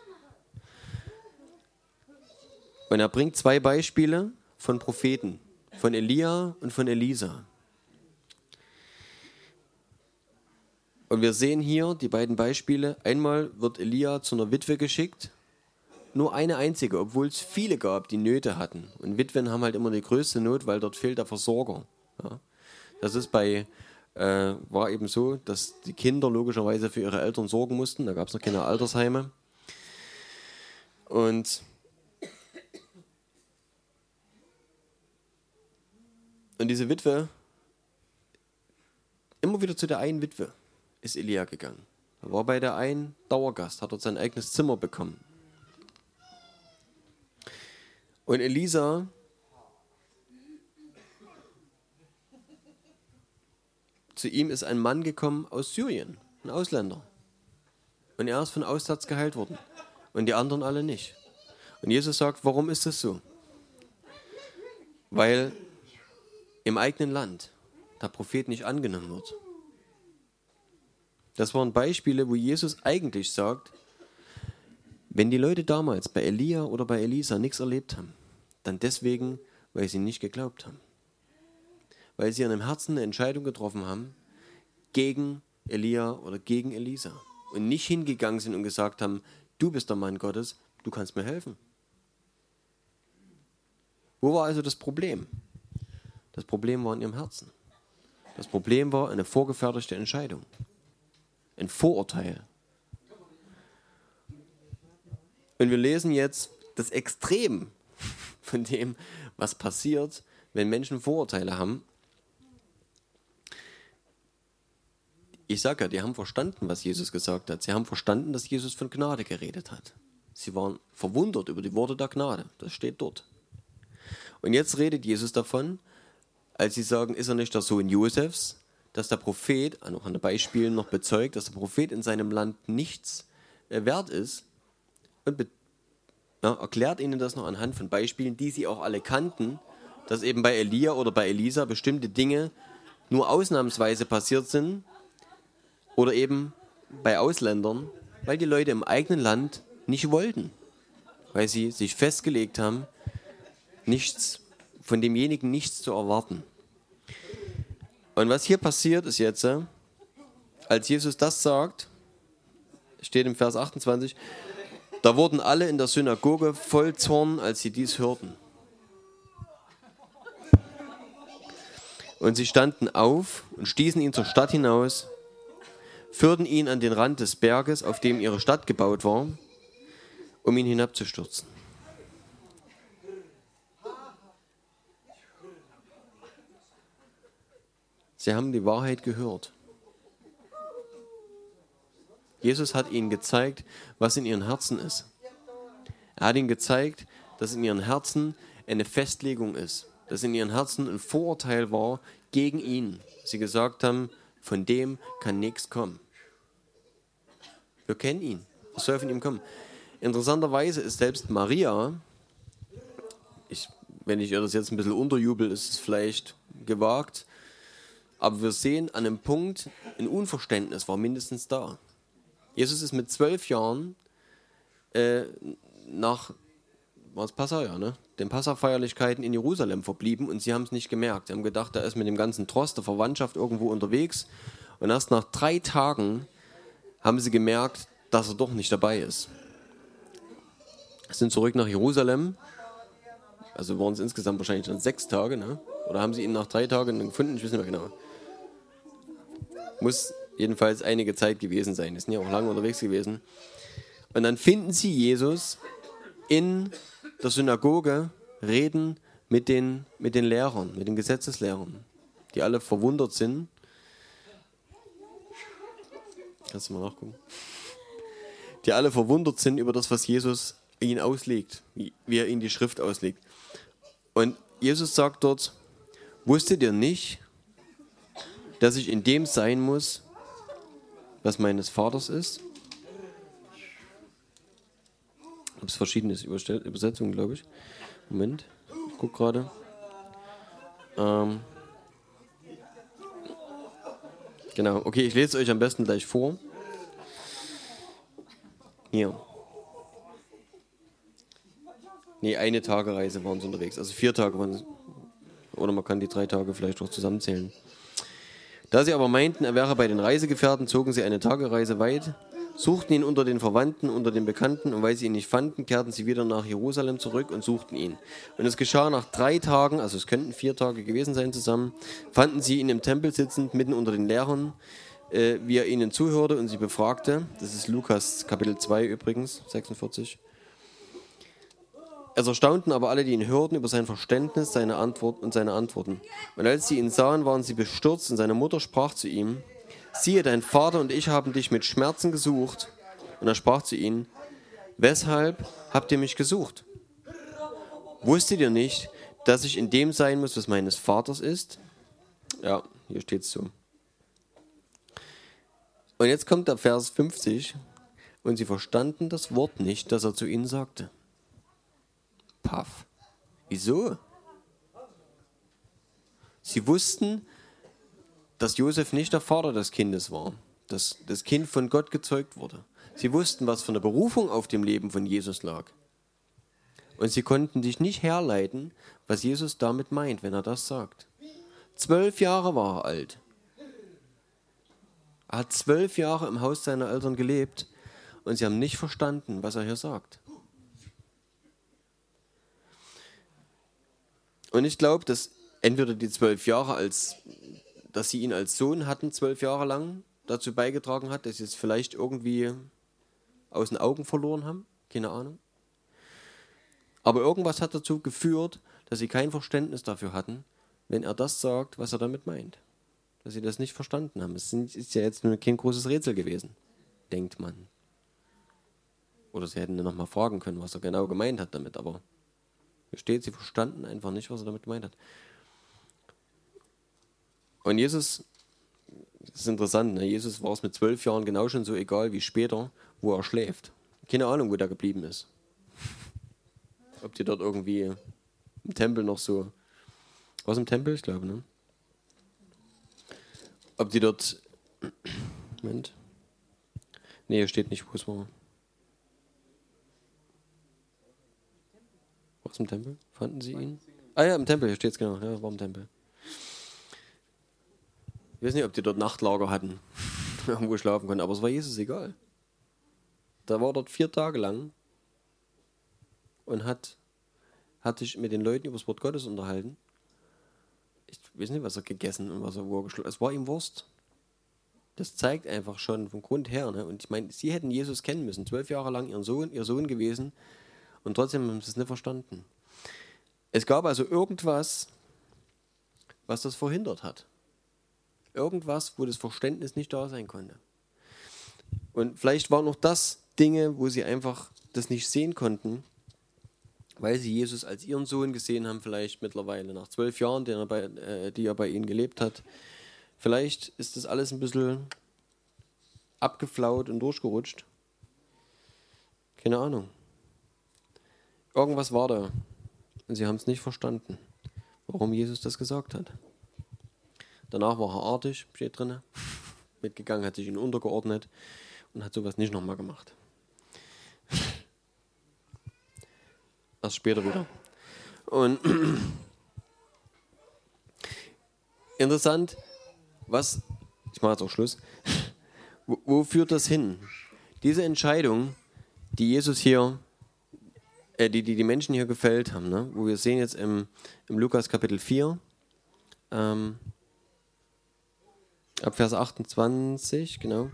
Und er bringt zwei Beispiele von Propheten, von Elia und von Elisa. Und wir sehen hier die beiden Beispiele. Einmal wird Elia zu einer Witwe geschickt, nur eine einzige, obwohl es viele gab, die Nöte hatten. Und Witwen haben halt immer die größte Not, weil dort fehlt der Versorger. Ja. Das ist bei, äh, war eben so, dass die Kinder logischerweise für ihre Eltern sorgen mussten. Da gab es noch keine Altersheime. Und Und diese Witwe, immer wieder zu der einen Witwe ist Elia gegangen. Er war bei der einen Dauergast, hat dort sein eigenes Zimmer bekommen. Und Elisa zu ihm ist ein Mann gekommen aus Syrien, ein Ausländer. Und er ist von Aussatz geheilt worden. Und die anderen alle nicht. Und Jesus sagt, warum ist das so? Weil im eigenen Land der Prophet nicht angenommen wird. Das waren Beispiele, wo Jesus eigentlich sagt, wenn die Leute damals bei Elia oder bei Elisa nichts erlebt haben, dann deswegen, weil sie nicht geglaubt haben. Weil sie in ihrem Herzen eine Entscheidung getroffen haben gegen Elia oder gegen Elisa und nicht hingegangen sind und gesagt haben, du bist der Mann Gottes, du kannst mir helfen. Wo war also das Problem? Das Problem war in ihrem Herzen. Das Problem war eine vorgefertigte Entscheidung. Ein Vorurteil. Und wir lesen jetzt das Extrem von dem, was passiert, wenn Menschen Vorurteile haben. Ich sage ja, die haben verstanden, was Jesus gesagt hat. Sie haben verstanden, dass Jesus von Gnade geredet hat. Sie waren verwundert über die Worte der Gnade. Das steht dort. Und jetzt redet Jesus davon, als sie sagen, ist er nicht der Sohn Josefs, dass der Prophet, auch an den Beispielen noch bezeugt, dass der Prophet in seinem Land nichts äh, wert ist und ja, erklärt ihnen das noch anhand von Beispielen, die sie auch alle kannten, dass eben bei Elia oder bei Elisa bestimmte Dinge nur ausnahmsweise passiert sind oder eben bei Ausländern, weil die Leute im eigenen Land nicht wollten, weil sie sich festgelegt haben, nichts von demjenigen nichts zu erwarten. Und was hier passiert ist jetzt, äh, als Jesus das sagt, steht im Vers 28, da wurden alle in der Synagoge voll Zorn, als sie dies hörten. Und sie standen auf und stießen ihn zur Stadt hinaus, führten ihn an den Rand des Berges, auf dem ihre Stadt gebaut war, um ihn hinabzustürzen. Sie haben die Wahrheit gehört. Jesus hat ihnen gezeigt, was in ihren Herzen ist. Er hat ihnen gezeigt, dass in ihren Herzen eine Festlegung ist, dass in ihren Herzen ein Vorurteil war gegen ihn. Sie gesagt haben, von dem kann nichts kommen. Wir kennen ihn. Soll von ihm kommen? Interessanterweise ist selbst Maria, ich wenn ich ihr das jetzt ein bisschen unterjubel, ist es vielleicht gewagt. Aber wir sehen an einem Punkt, ein Unverständnis war mindestens da. Jesus ist mit zwölf Jahren äh, nach war Passa, ja, ne? den Passafeierlichkeiten in Jerusalem verblieben und sie haben es nicht gemerkt. Sie haben gedacht, er ist mit dem ganzen Trost der Verwandtschaft irgendwo unterwegs und erst nach drei Tagen haben sie gemerkt, dass er doch nicht dabei ist. Sind zurück nach Jerusalem, also waren es insgesamt wahrscheinlich dann sechs Tage, ne? oder haben sie ihn nach drei Tagen gefunden? Ich weiß nicht mehr genau. Muss jedenfalls einige Zeit gewesen sein. Die sind ja auch lange unterwegs gewesen. Und dann finden sie Jesus in der Synagoge reden mit den, mit den Lehrern, mit den Gesetzeslehrern, die alle verwundert sind. Kannst du mal nachgucken? Die alle verwundert sind über das, was Jesus ihnen auslegt, wie, er ihnen die Schrift auslegt. Und Jesus sagt dort, wusstet ihr nicht, dass ich in dem sein muss, was meines Vaters ist? Gibt es verschiedene Übersetzungen, glaube ich. Moment, ich guck gerade. Ähm genau, okay, ich lese es euch am besten gleich vor. Hier. Nee, eine Tagereise waren sie unterwegs. Also vier Tage waren sie. Oder man kann die drei Tage vielleicht auch zusammenzählen. Da sie aber meinten, er wäre bei den Reisegefährten, zogen sie eine Tagereise weit suchten ihn unter den Verwandten, unter den Bekannten, und weil sie ihn nicht fanden, kehrten sie wieder nach Jerusalem zurück und suchten ihn. Und es geschah nach drei Tagen, also es könnten vier Tage gewesen sein zusammen, fanden sie ihn im Tempel sitzend, mitten unter den Lehrern, äh, wie er ihnen zuhörte und sie befragte. Das ist Lukas Kapitel 2 übrigens, 46. Es erstaunten aber alle, die ihn hörten, über sein Verständnis seine Antwort und seine Antworten. Und als sie ihn sahen, waren sie bestürzt, und seine Mutter sprach zu ihm, siehe, dein Vater und ich haben dich mit Schmerzen gesucht. Und er sprach zu ihnen, weshalb habt ihr mich gesucht? Wusstet ihr nicht, dass ich in dem sein muss, was meines Vaters ist? Ja, hier steht es so. Und jetzt kommt der Vers 50. Und sie verstanden das Wort nicht, das er zu ihnen sagte. Paff. Wieso? Sie wussten, dass Josef nicht der Vater des Kindes war, dass das Kind von Gott gezeugt wurde. Sie wussten, was für eine Berufung auf dem Leben von Jesus lag. Und sie konnten sich nicht herleiten, was Jesus damit meint, wenn er das sagt. Zwölf Jahre war er alt. Er hat zwölf Jahre im Haus seiner Eltern gelebt und sie haben nicht verstanden, was er hier sagt. Und ich glaube, dass entweder die zwölf Jahre als dass sie ihn als Sohn hatten, zwölf Jahre lang, dazu beigetragen hat, dass sie es vielleicht irgendwie aus den Augen verloren haben. Keine Ahnung. Aber irgendwas hat dazu geführt, dass sie kein Verständnis dafür hatten, wenn er das sagt, was er damit meint. Dass sie das nicht verstanden haben. Es ist ja jetzt nur kein großes Rätsel gewesen, denkt man. Oder sie hätten noch mal fragen können, was er genau gemeint hat damit, aber hier steht, sie verstanden einfach nicht, was er damit gemeint hat. Und Jesus, das ist interessant, ne? Jesus war es mit zwölf Jahren genau schon so egal wie später, wo er schläft. Keine Ahnung, wo der geblieben ist. Ob die dort irgendwie im Tempel noch so. Was im Tempel? Ich glaube, ne? Ob die dort. Moment. Nee, hier steht nicht, wo es war. Was im Tempel? Fanden sie ihn? Ah ja, im Tempel, hier steht es genau. Ja, war im Tempel. Ich weiß nicht, ob die dort Nachtlager hatten, irgendwo schlafen konnten, aber es war Jesus egal. Da war dort vier Tage lang und hat, hat sich mit den Leuten über das Wort Gottes unterhalten. Ich weiß nicht, was er gegessen und was er wo geschlafen Es war ihm Wurst. Das zeigt einfach schon vom Grund her. Ne? Und ich meine, sie hätten Jesus kennen müssen. Zwölf Jahre lang ihren Sohn, ihr Sohn gewesen. Und trotzdem haben sie es nicht verstanden. Es gab also irgendwas, was das verhindert hat irgendwas, wo das Verständnis nicht da sein konnte. Und vielleicht waren auch das Dinge, wo sie einfach das nicht sehen konnten, weil sie Jesus als ihren Sohn gesehen haben, vielleicht mittlerweile nach zwölf Jahren, er bei, äh, die er bei ihnen gelebt hat. Vielleicht ist das alles ein bisschen abgeflaut und durchgerutscht. Keine Ahnung. Irgendwas war da. und sie haben es nicht verstanden, warum Jesus das gesagt hat. Danach war er artig, steht drin, mitgegangen, hat sich ihnen untergeordnet und hat sowas nicht nochmal gemacht. Erst später wieder. Und interessant, was, ich mache jetzt auch Schluss, wo, wo führt das hin? Diese Entscheidung, die Jesus hier, äh, die, die die Menschen hier gefällt haben, ne? wo wir sehen jetzt im, im Lukas Kapitel 4, ähm, ab Vers 28, genau.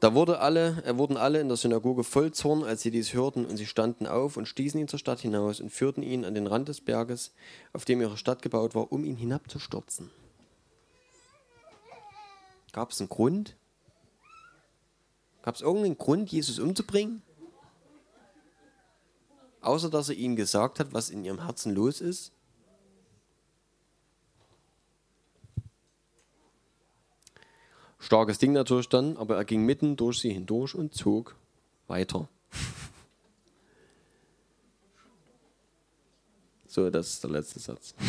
Da wurde alle, äh, wurden alle in der Synagoge voll Zorn, als sie dies hörten, und sie standen auf und stießen ihn zur Stadt hinaus und führten ihn an den Rand des Berges, auf dem ihre Stadt gebaut war, um ihn hinabzustürzen. Gab es einen Grund? Gab es irgendeinen Grund, Jesus umzubringen? Außer dass er ihnen gesagt hat, was in ihrem Herzen los ist? Starkes Ding natürlich dann, aber er ging mitten durch sie hindurch und zog weiter. so, das ist der letzte Satz.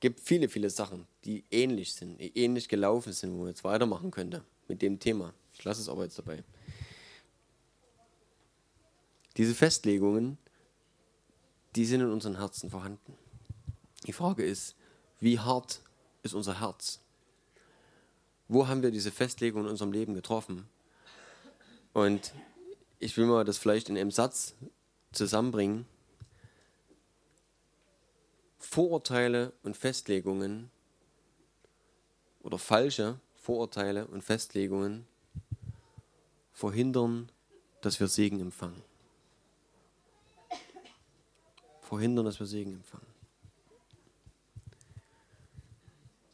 gibt viele, viele Sachen, die ähnlich sind, ähnlich gelaufen sind, wo man jetzt weitermachen könnte mit dem Thema. Ich lasse es aber jetzt dabei. Diese Festlegungen, die sind in unseren Herzen vorhanden. Die Frage ist, wie hart ist unser Herz? Wo haben wir diese Festlegung in unserem Leben getroffen? Und ich will mal das vielleicht in einem Satz zusammenbringen. Vorurteile und Festlegungen oder falsche Vorurteile und Festlegungen verhindern, dass wir Segen empfangen. Verhindern, dass wir Segen empfangen.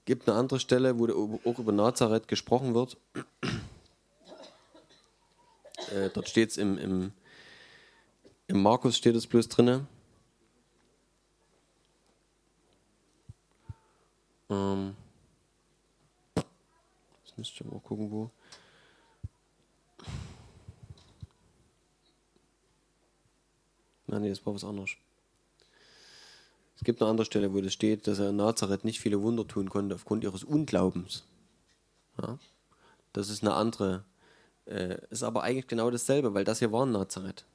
Gibt eine andere Stelle, wo auch über Nazareth gesprochen wird. Äh, dort steht es im, im, im Markus steht es bloß drinne. Ähm, das müsste ich mal gucken, wo. Nein, nee, das war was anderes. Es gibt eine andere Stelle, wo das steht, dass er in Nazareth nicht viele Wunder tun konnte aufgrund ihres Unglaubens. Ja? Das ist eine andere, äh, ist aber eigentlich genau dasselbe, weil das hier war in Nazareth.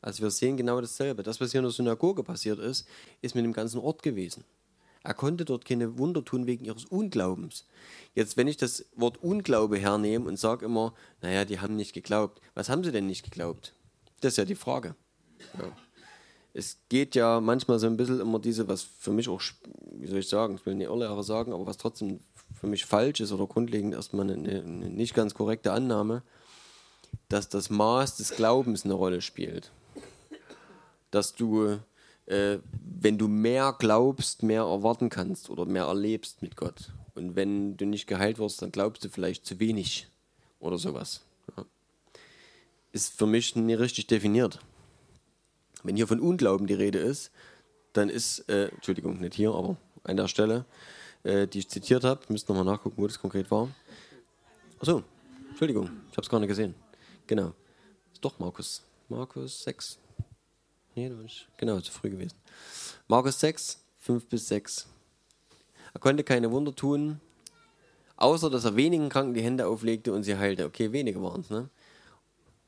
Also wir sehen genau dasselbe. Das, was hier in der Synagoge passiert ist, ist mit dem ganzen Ort gewesen. Er konnte dort keine Wunder tun wegen ihres Unglaubens. Jetzt, wenn ich das Wort Unglaube hernehme und sage immer, naja, die haben nicht geglaubt. Was haben sie denn nicht geglaubt? Das ist ja die Frage. Ja es geht ja manchmal so ein bisschen immer diese, was für mich auch, wie soll ich sagen, ich will nicht Irrlehre sagen, aber was trotzdem für mich falsch ist oder grundlegend erstmal eine, eine nicht ganz korrekte Annahme, dass das Maß des Glaubens eine Rolle spielt. Dass du, äh, wenn du mehr glaubst, mehr erwarten kannst oder mehr erlebst mit Gott. Und wenn du nicht geheilt wirst, dann glaubst du vielleicht zu wenig oder sowas. Ja. Ist für mich nie richtig definiert. Wenn hier von Unglauben die Rede ist, dann ist, äh, Entschuldigung, nicht hier, aber an der Stelle, äh, die ich zitiert habe, müsst nochmal nachgucken, wo das konkret war. Achso, Entschuldigung, ich habe es gar nicht gesehen. Genau, ist doch Markus. Markus 6. Nee, genau, zu früh gewesen. Markus 6, 5 bis 6. Er konnte keine Wunder tun, außer dass er wenigen Kranken die Hände auflegte und sie heilte. Okay, wenige waren es, ne?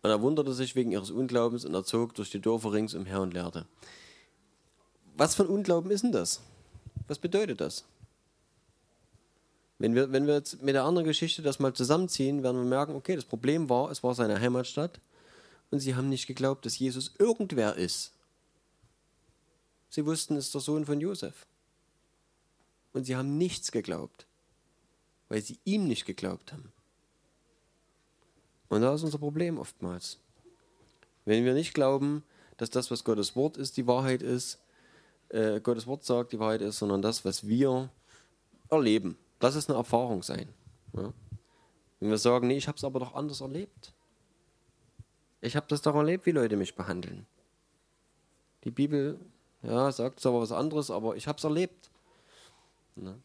Und er wunderte sich wegen ihres Unglaubens und er zog durch die Dörfer ringsumher und lehrte. Was für ein Unglauben ist denn das? Was bedeutet das? Wenn wir, wenn wir jetzt mit der anderen Geschichte das mal zusammenziehen, werden wir merken, okay, das Problem war, es war seine Heimatstadt und sie haben nicht geglaubt, dass Jesus irgendwer ist. Sie wussten, es ist der Sohn von Josef. Und sie haben nichts geglaubt, weil sie ihm nicht geglaubt haben. Und da ist unser Problem oftmals. Wenn wir nicht glauben, dass das, was Gottes Wort ist, die Wahrheit ist, äh, Gottes Wort sagt, die Wahrheit ist, sondern das, was wir erleben. Lass es eine Erfahrung sein. Ja? Wenn wir sagen, nee, ich habe es aber doch anders erlebt. Ich habe das doch erlebt, wie Leute mich behandeln. Die Bibel ja, sagt zwar was anderes, aber ich habe es erlebt. Ne?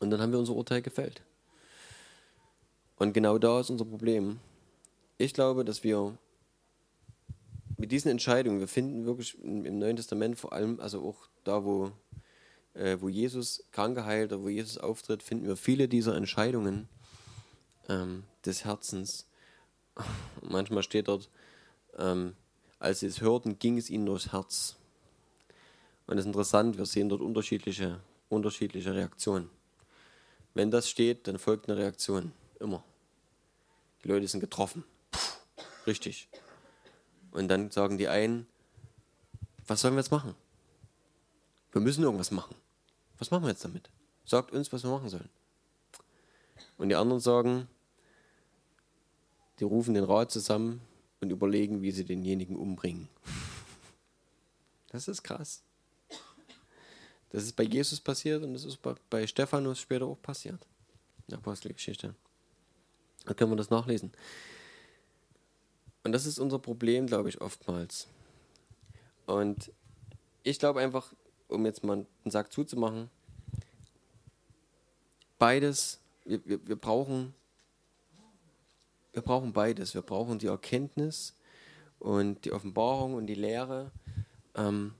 Und dann haben wir unser Urteil gefällt. Und genau da ist unser Problem. Ich glaube, dass wir diesen Entscheidungen, wir finden wirklich im Neuen Testament vor allem, also auch da, wo, äh, wo Jesus Kranke heilt oder wo Jesus auftritt, finden wir viele dieser Entscheidungen ähm, des Herzens. Manchmal steht dort, ähm, als sie es hörten, ging es ihnen durchs Herz. Und es ist interessant, wir sehen dort unterschiedliche, unterschiedliche Reaktionen. Wenn das steht, dann folgt eine Reaktion. Immer. Die Leute sind getroffen. Richtig. Und dann sagen die einen, was sollen wir jetzt machen? Wir müssen irgendwas machen. Was machen wir jetzt damit? Sagt uns, was wir machen sollen. Und die anderen sagen, die rufen den Rat zusammen und überlegen, wie sie denjenigen umbringen. Das ist krass. Das ist bei Jesus passiert und das ist bei Stephanus später auch passiert. In der Apostelgeschichte. Da können wir das nachlesen. Und das ist unser Problem, glaube ich, oftmals. Und ich glaube einfach, um jetzt mal einen Sack zuzumachen, beides, wir, wir, wir, brauchen, wir brauchen beides. Wir brauchen die Erkenntnis und die Offenbarung und die Lehre, ähm,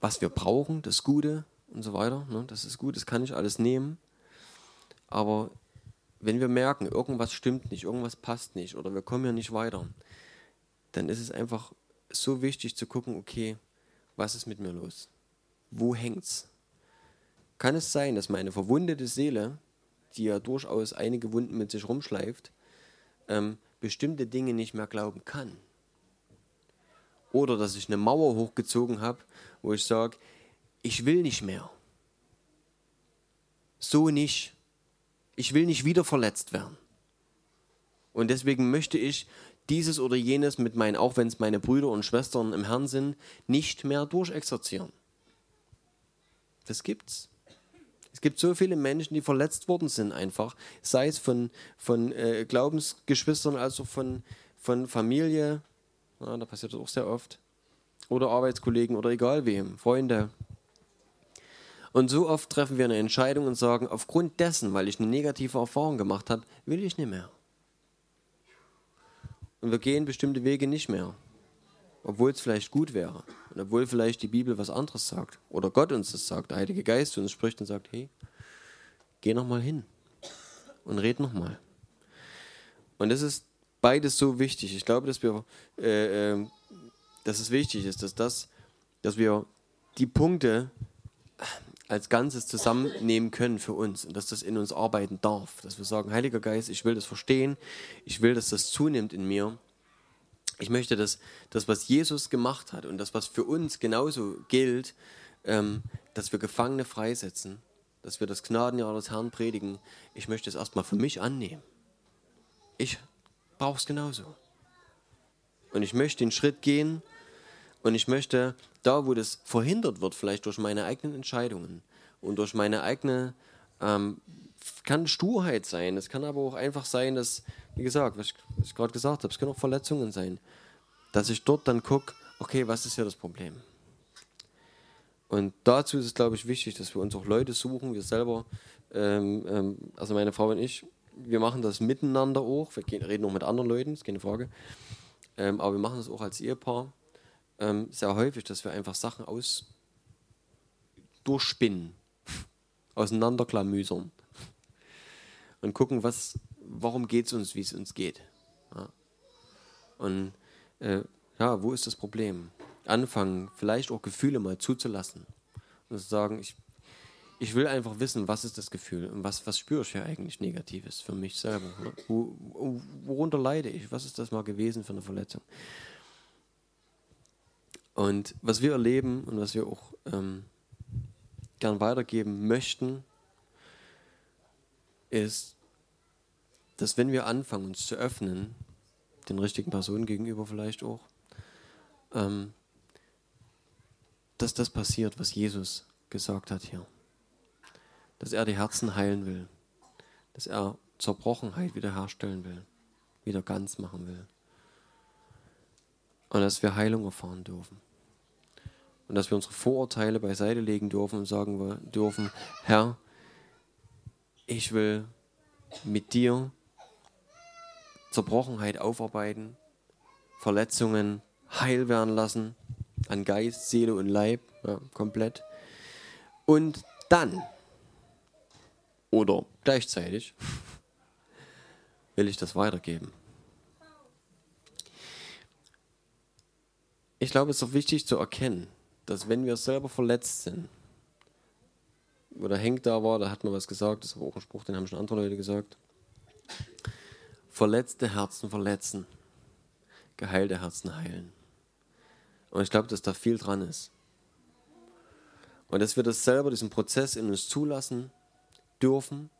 was wir brauchen, das Gute und so weiter. Ne? Das ist gut, das kann ich alles nehmen. Aber wenn wir merken, irgendwas stimmt nicht, irgendwas passt nicht oder wir kommen ja nicht weiter, dann ist es einfach so wichtig zu gucken, okay, was ist mit mir los? Wo hängt's? Kann es sein, dass meine verwundete Seele, die ja durchaus einige Wunden mit sich rumschleift, ähm, bestimmte Dinge nicht mehr glauben kann? Oder dass ich eine Mauer hochgezogen habe, wo ich sage, ich will nicht mehr. So nicht. Ich will nicht wieder verletzt werden. Und deswegen möchte ich dieses oder jenes mit meinen, auch wenn es meine Brüder und Schwestern im Herrn sind, nicht mehr durchexerzieren. Das gibt's. Es gibt so viele Menschen, die verletzt worden sind einfach, sei es von, von äh, Glaubensgeschwistern als auch von, von Familie, ja, da passiert das auch sehr oft, oder Arbeitskollegen oder egal wem, Freunde, und so oft treffen wir eine Entscheidung und sagen, aufgrund dessen, weil ich eine negative Erfahrung gemacht habe, will ich nicht mehr. Und wir gehen bestimmte Wege nicht mehr, obwohl es vielleicht gut wäre. Und obwohl vielleicht die Bibel was anderes sagt. Oder Gott uns das sagt, der Heilige Geist uns spricht und sagt, hey, geh nochmal hin und red nochmal. Und das ist beides so wichtig. Ich glaube, dass wir, äh, äh, dass es wichtig ist, dass das, dass wir die Punkte als Ganzes zusammennehmen können für uns und dass das in uns arbeiten darf. Dass wir sagen, Heiliger Geist, ich will das verstehen, ich will, dass das zunimmt in mir. Ich möchte, dass das, was Jesus gemacht hat und das, was für uns genauso gilt, ähm, dass wir Gefangene freisetzen, dass wir das Gnadenjahr des Herrn predigen, ich möchte es erstmal für mich annehmen. Ich brauche es genauso. Und ich möchte den Schritt gehen und ich möchte da, wo das verhindert wird, vielleicht durch meine eigenen Entscheidungen und durch meine eigene, ähm, kann Sturheit sein, es kann aber auch einfach sein, dass, wie gesagt, was ich, ich gerade gesagt habe, es können auch Verletzungen sein, dass ich dort dann gucke, okay, was ist hier das Problem? Und dazu ist es, glaube ich, wichtig, dass wir uns auch Leute suchen, wir selber, ähm, ähm, also meine Frau und ich, wir machen das miteinander auch, wir gehen, reden auch mit anderen Leuten, ist keine Frage, ähm, aber wir machen das auch als Ehepaar, ähm, sehr häufig, dass wir einfach Sachen aus durchspinnen, auseinanderklamüsern und gucken, was, warum geht es uns, wie es uns geht. Ja. Und äh, ja, wo ist das Problem? Anfangen, vielleicht auch Gefühle mal zuzulassen und zu sagen, ich, ich will einfach wissen, was ist das Gefühl und was, was spüre ich hier eigentlich Negatives für mich selber. Wo, worunter leide ich? Was ist das mal gewesen für eine Verletzung? Und was wir erleben und was wir auch ähm, gern weitergeben möchten, ist, dass wenn wir anfangen, uns zu öffnen, den richtigen Personen gegenüber vielleicht auch, ähm, dass das passiert, was Jesus gesagt hat hier. Dass er die Herzen heilen will, dass er Zerbrochenheit wiederherstellen will, wieder ganz machen will. Und dass wir Heilung erfahren dürfen und dass wir unsere Vorurteile beiseite legen dürfen und sagen dürfen, Herr, ich will mit dir Zerbrochenheit aufarbeiten, Verletzungen heil werden lassen, an Geist, Seele und Leib, ja, komplett. Und dann, oder gleichzeitig, will ich das weitergeben. Ich glaube, es ist auch wichtig zu erkennen, dass wenn wir selber verletzt sind, oder Henk da war, da hat man was gesagt, das war auch ein Spruch, den haben schon andere Leute gesagt. Verletzte Herzen verletzen, geheilte Herzen heilen. Und ich glaube, dass da viel dran ist. Und dass wir das selber, diesen Prozess in uns zulassen dürfen.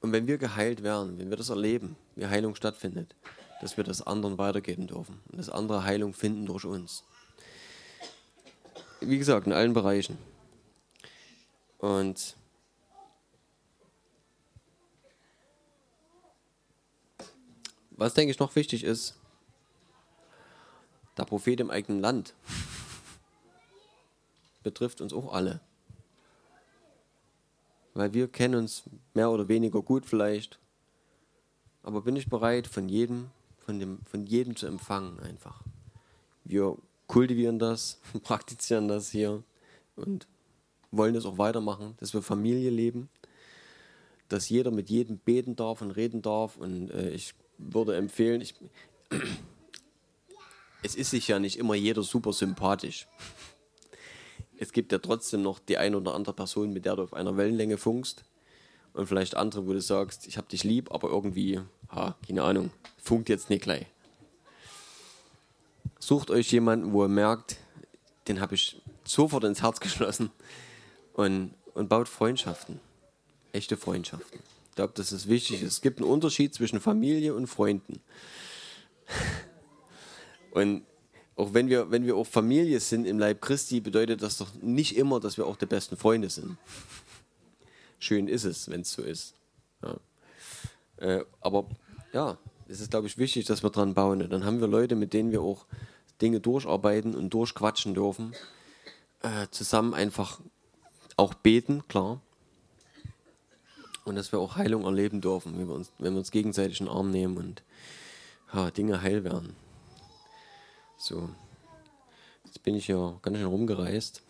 Und wenn wir geheilt werden, wenn wir das erleben, wie Heilung stattfindet, dass wir das anderen weitergeben dürfen und dass andere Heilung finden durch uns wie gesagt, in allen Bereichen. Und was denke ich noch wichtig ist, der Prophet im eigenen Land betrifft uns auch alle. Weil wir kennen uns mehr oder weniger gut vielleicht. Aber bin ich bereit, von jedem, von, dem, von jedem zu empfangen einfach. Wir kultivieren das, praktizieren das hier und wollen das auch weitermachen, dass wir Familie leben, dass jeder mit jedem beten darf und reden darf. Und äh, ich würde empfehlen, ich, es ist sich ja nicht immer jeder super sympathisch. Es gibt ja trotzdem noch die eine oder andere Person, mit der du auf einer Wellenlänge funkst. Und vielleicht andere, wo du sagst, ich habe dich lieb, aber irgendwie, ha, keine Ahnung, funkt jetzt nicht gleich. Sucht euch jemanden, wo ihr merkt, den habe ich sofort ins Herz geschlossen und, und baut Freundschaften. Echte Freundschaften. Ich glaube, das ist wichtig. Es gibt einen Unterschied zwischen Familie und Freunden. Und auch wenn wir, wenn wir auch Familie sind im Leib Christi, bedeutet das doch nicht immer, dass wir auch die besten Freunde sind. Schön ist es, wenn es so ist. Ja. Äh, aber ja, es ist, glaube ich, wichtig, dass wir dran bauen. Dann haben wir Leute, mit denen wir auch Dinge durcharbeiten und durchquatschen dürfen. Äh, zusammen einfach auch beten, klar. Und dass wir auch Heilung erleben dürfen, wenn wir uns, wenn wir uns gegenseitig in den Arm nehmen und ja, Dinge heil werden. So. Jetzt bin ich ja ganz schön rumgereist.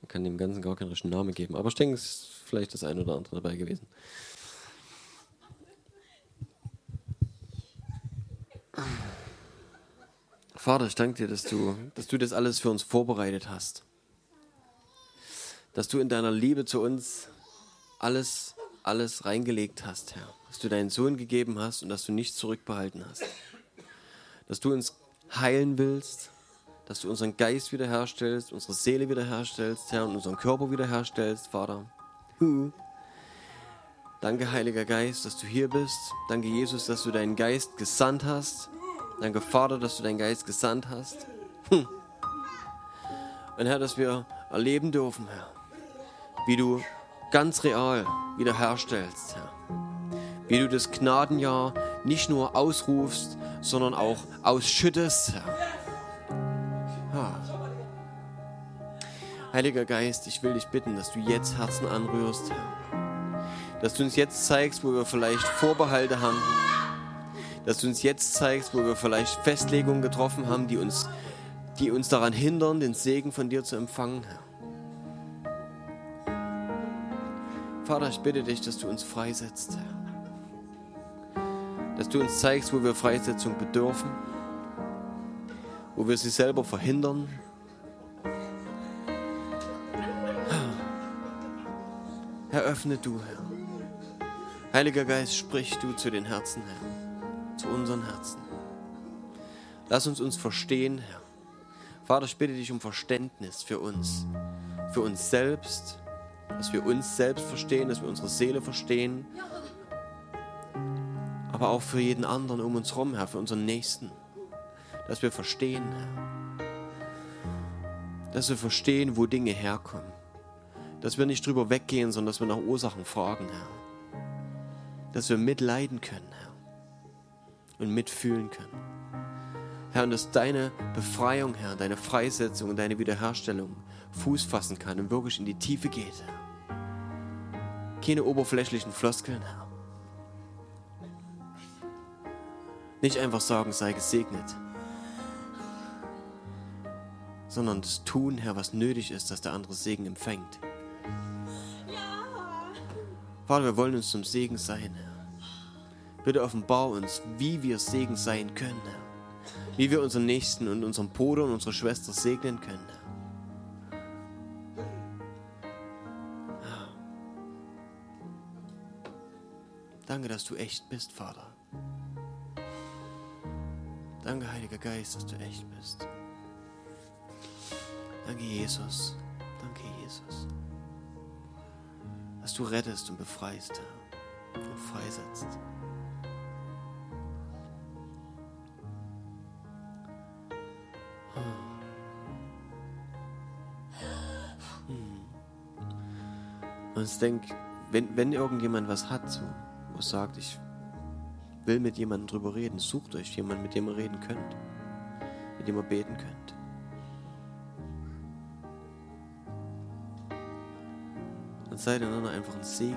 Man kann dem Ganzen gar keinen richtigen Namen geben. Aber ich denke, es ist vielleicht das eine oder andere dabei gewesen. Vater, ich danke dir, dass du, dass du das alles für uns vorbereitet hast. Dass du in deiner Liebe zu uns alles, alles reingelegt hast, Herr. Dass du deinen Sohn gegeben hast und dass du nichts zurückbehalten hast. Dass du uns heilen willst, dass du unseren Geist wiederherstellst, unsere Seele wiederherstellst, Herr, und unseren Körper wiederherstellst, Vater. Danke, Heiliger Geist, dass du hier bist. Danke, Jesus, dass du deinen Geist gesandt hast Danke, Vater, dass du deinen Geist gesandt hast. Hm. Und Herr, dass wir erleben dürfen, Herr, wie du ganz real wiederherstellst, Herr. Wie du das Gnadenjahr nicht nur ausrufst, sondern auch ausschüttest, Herr. Ja. Heiliger Geist, ich will dich bitten, dass du jetzt Herzen anrührst, Herr. Dass du uns jetzt zeigst, wo wir vielleicht Vorbehalte haben dass du uns jetzt zeigst, wo wir vielleicht Festlegungen getroffen haben, die uns, die uns daran hindern, den Segen von dir zu empfangen, Herr. Vater, ich bitte dich, dass du uns freisetzt, Herr. Dass du uns zeigst, wo wir Freisetzung bedürfen, wo wir sie selber verhindern. Herr, öffne du, Herr. Heiliger Geist, sprich du zu den Herzen, Herr zu unseren Herzen. Lass uns uns verstehen, Herr. Vater, ich bitte dich um Verständnis für uns, für uns selbst, dass wir uns selbst verstehen, dass wir unsere Seele verstehen, aber auch für jeden anderen um uns herum, Herr, für unseren Nächsten, dass wir verstehen, Herr. Dass wir verstehen, wo Dinge herkommen. Dass wir nicht drüber weggehen, sondern dass wir nach Ursachen fragen, Herr. Dass wir mitleiden können, Herr und mitfühlen können. Herr, und dass deine Befreiung, Herr, deine Freisetzung und deine Wiederherstellung Fuß fassen kann und wirklich in die Tiefe geht, Herr. Keine oberflächlichen Floskeln, Herr. Nicht einfach sagen, sei gesegnet, sondern das tun, Herr, was nötig ist, dass der andere Segen empfängt. Vater, wir wollen uns zum Segen sein, Herr. Bitte offenbar uns, wie wir Segen sein können. Wie wir unseren Nächsten und unseren Bruder und unsere Schwester segnen können. Danke, dass du echt bist, Vater. Danke, Heiliger Geist, dass du echt bist. Danke, Jesus. Danke, Jesus. Dass du rettest und befreist, Herr, und freisetzt. Und ich denke, wenn, wenn irgendjemand was hat, so, wo es sagt, ich will mit jemandem drüber reden, sucht euch jemanden, mit dem ihr reden könnt, mit dem ihr beten könnt. Und seid einander einfach ein Segen.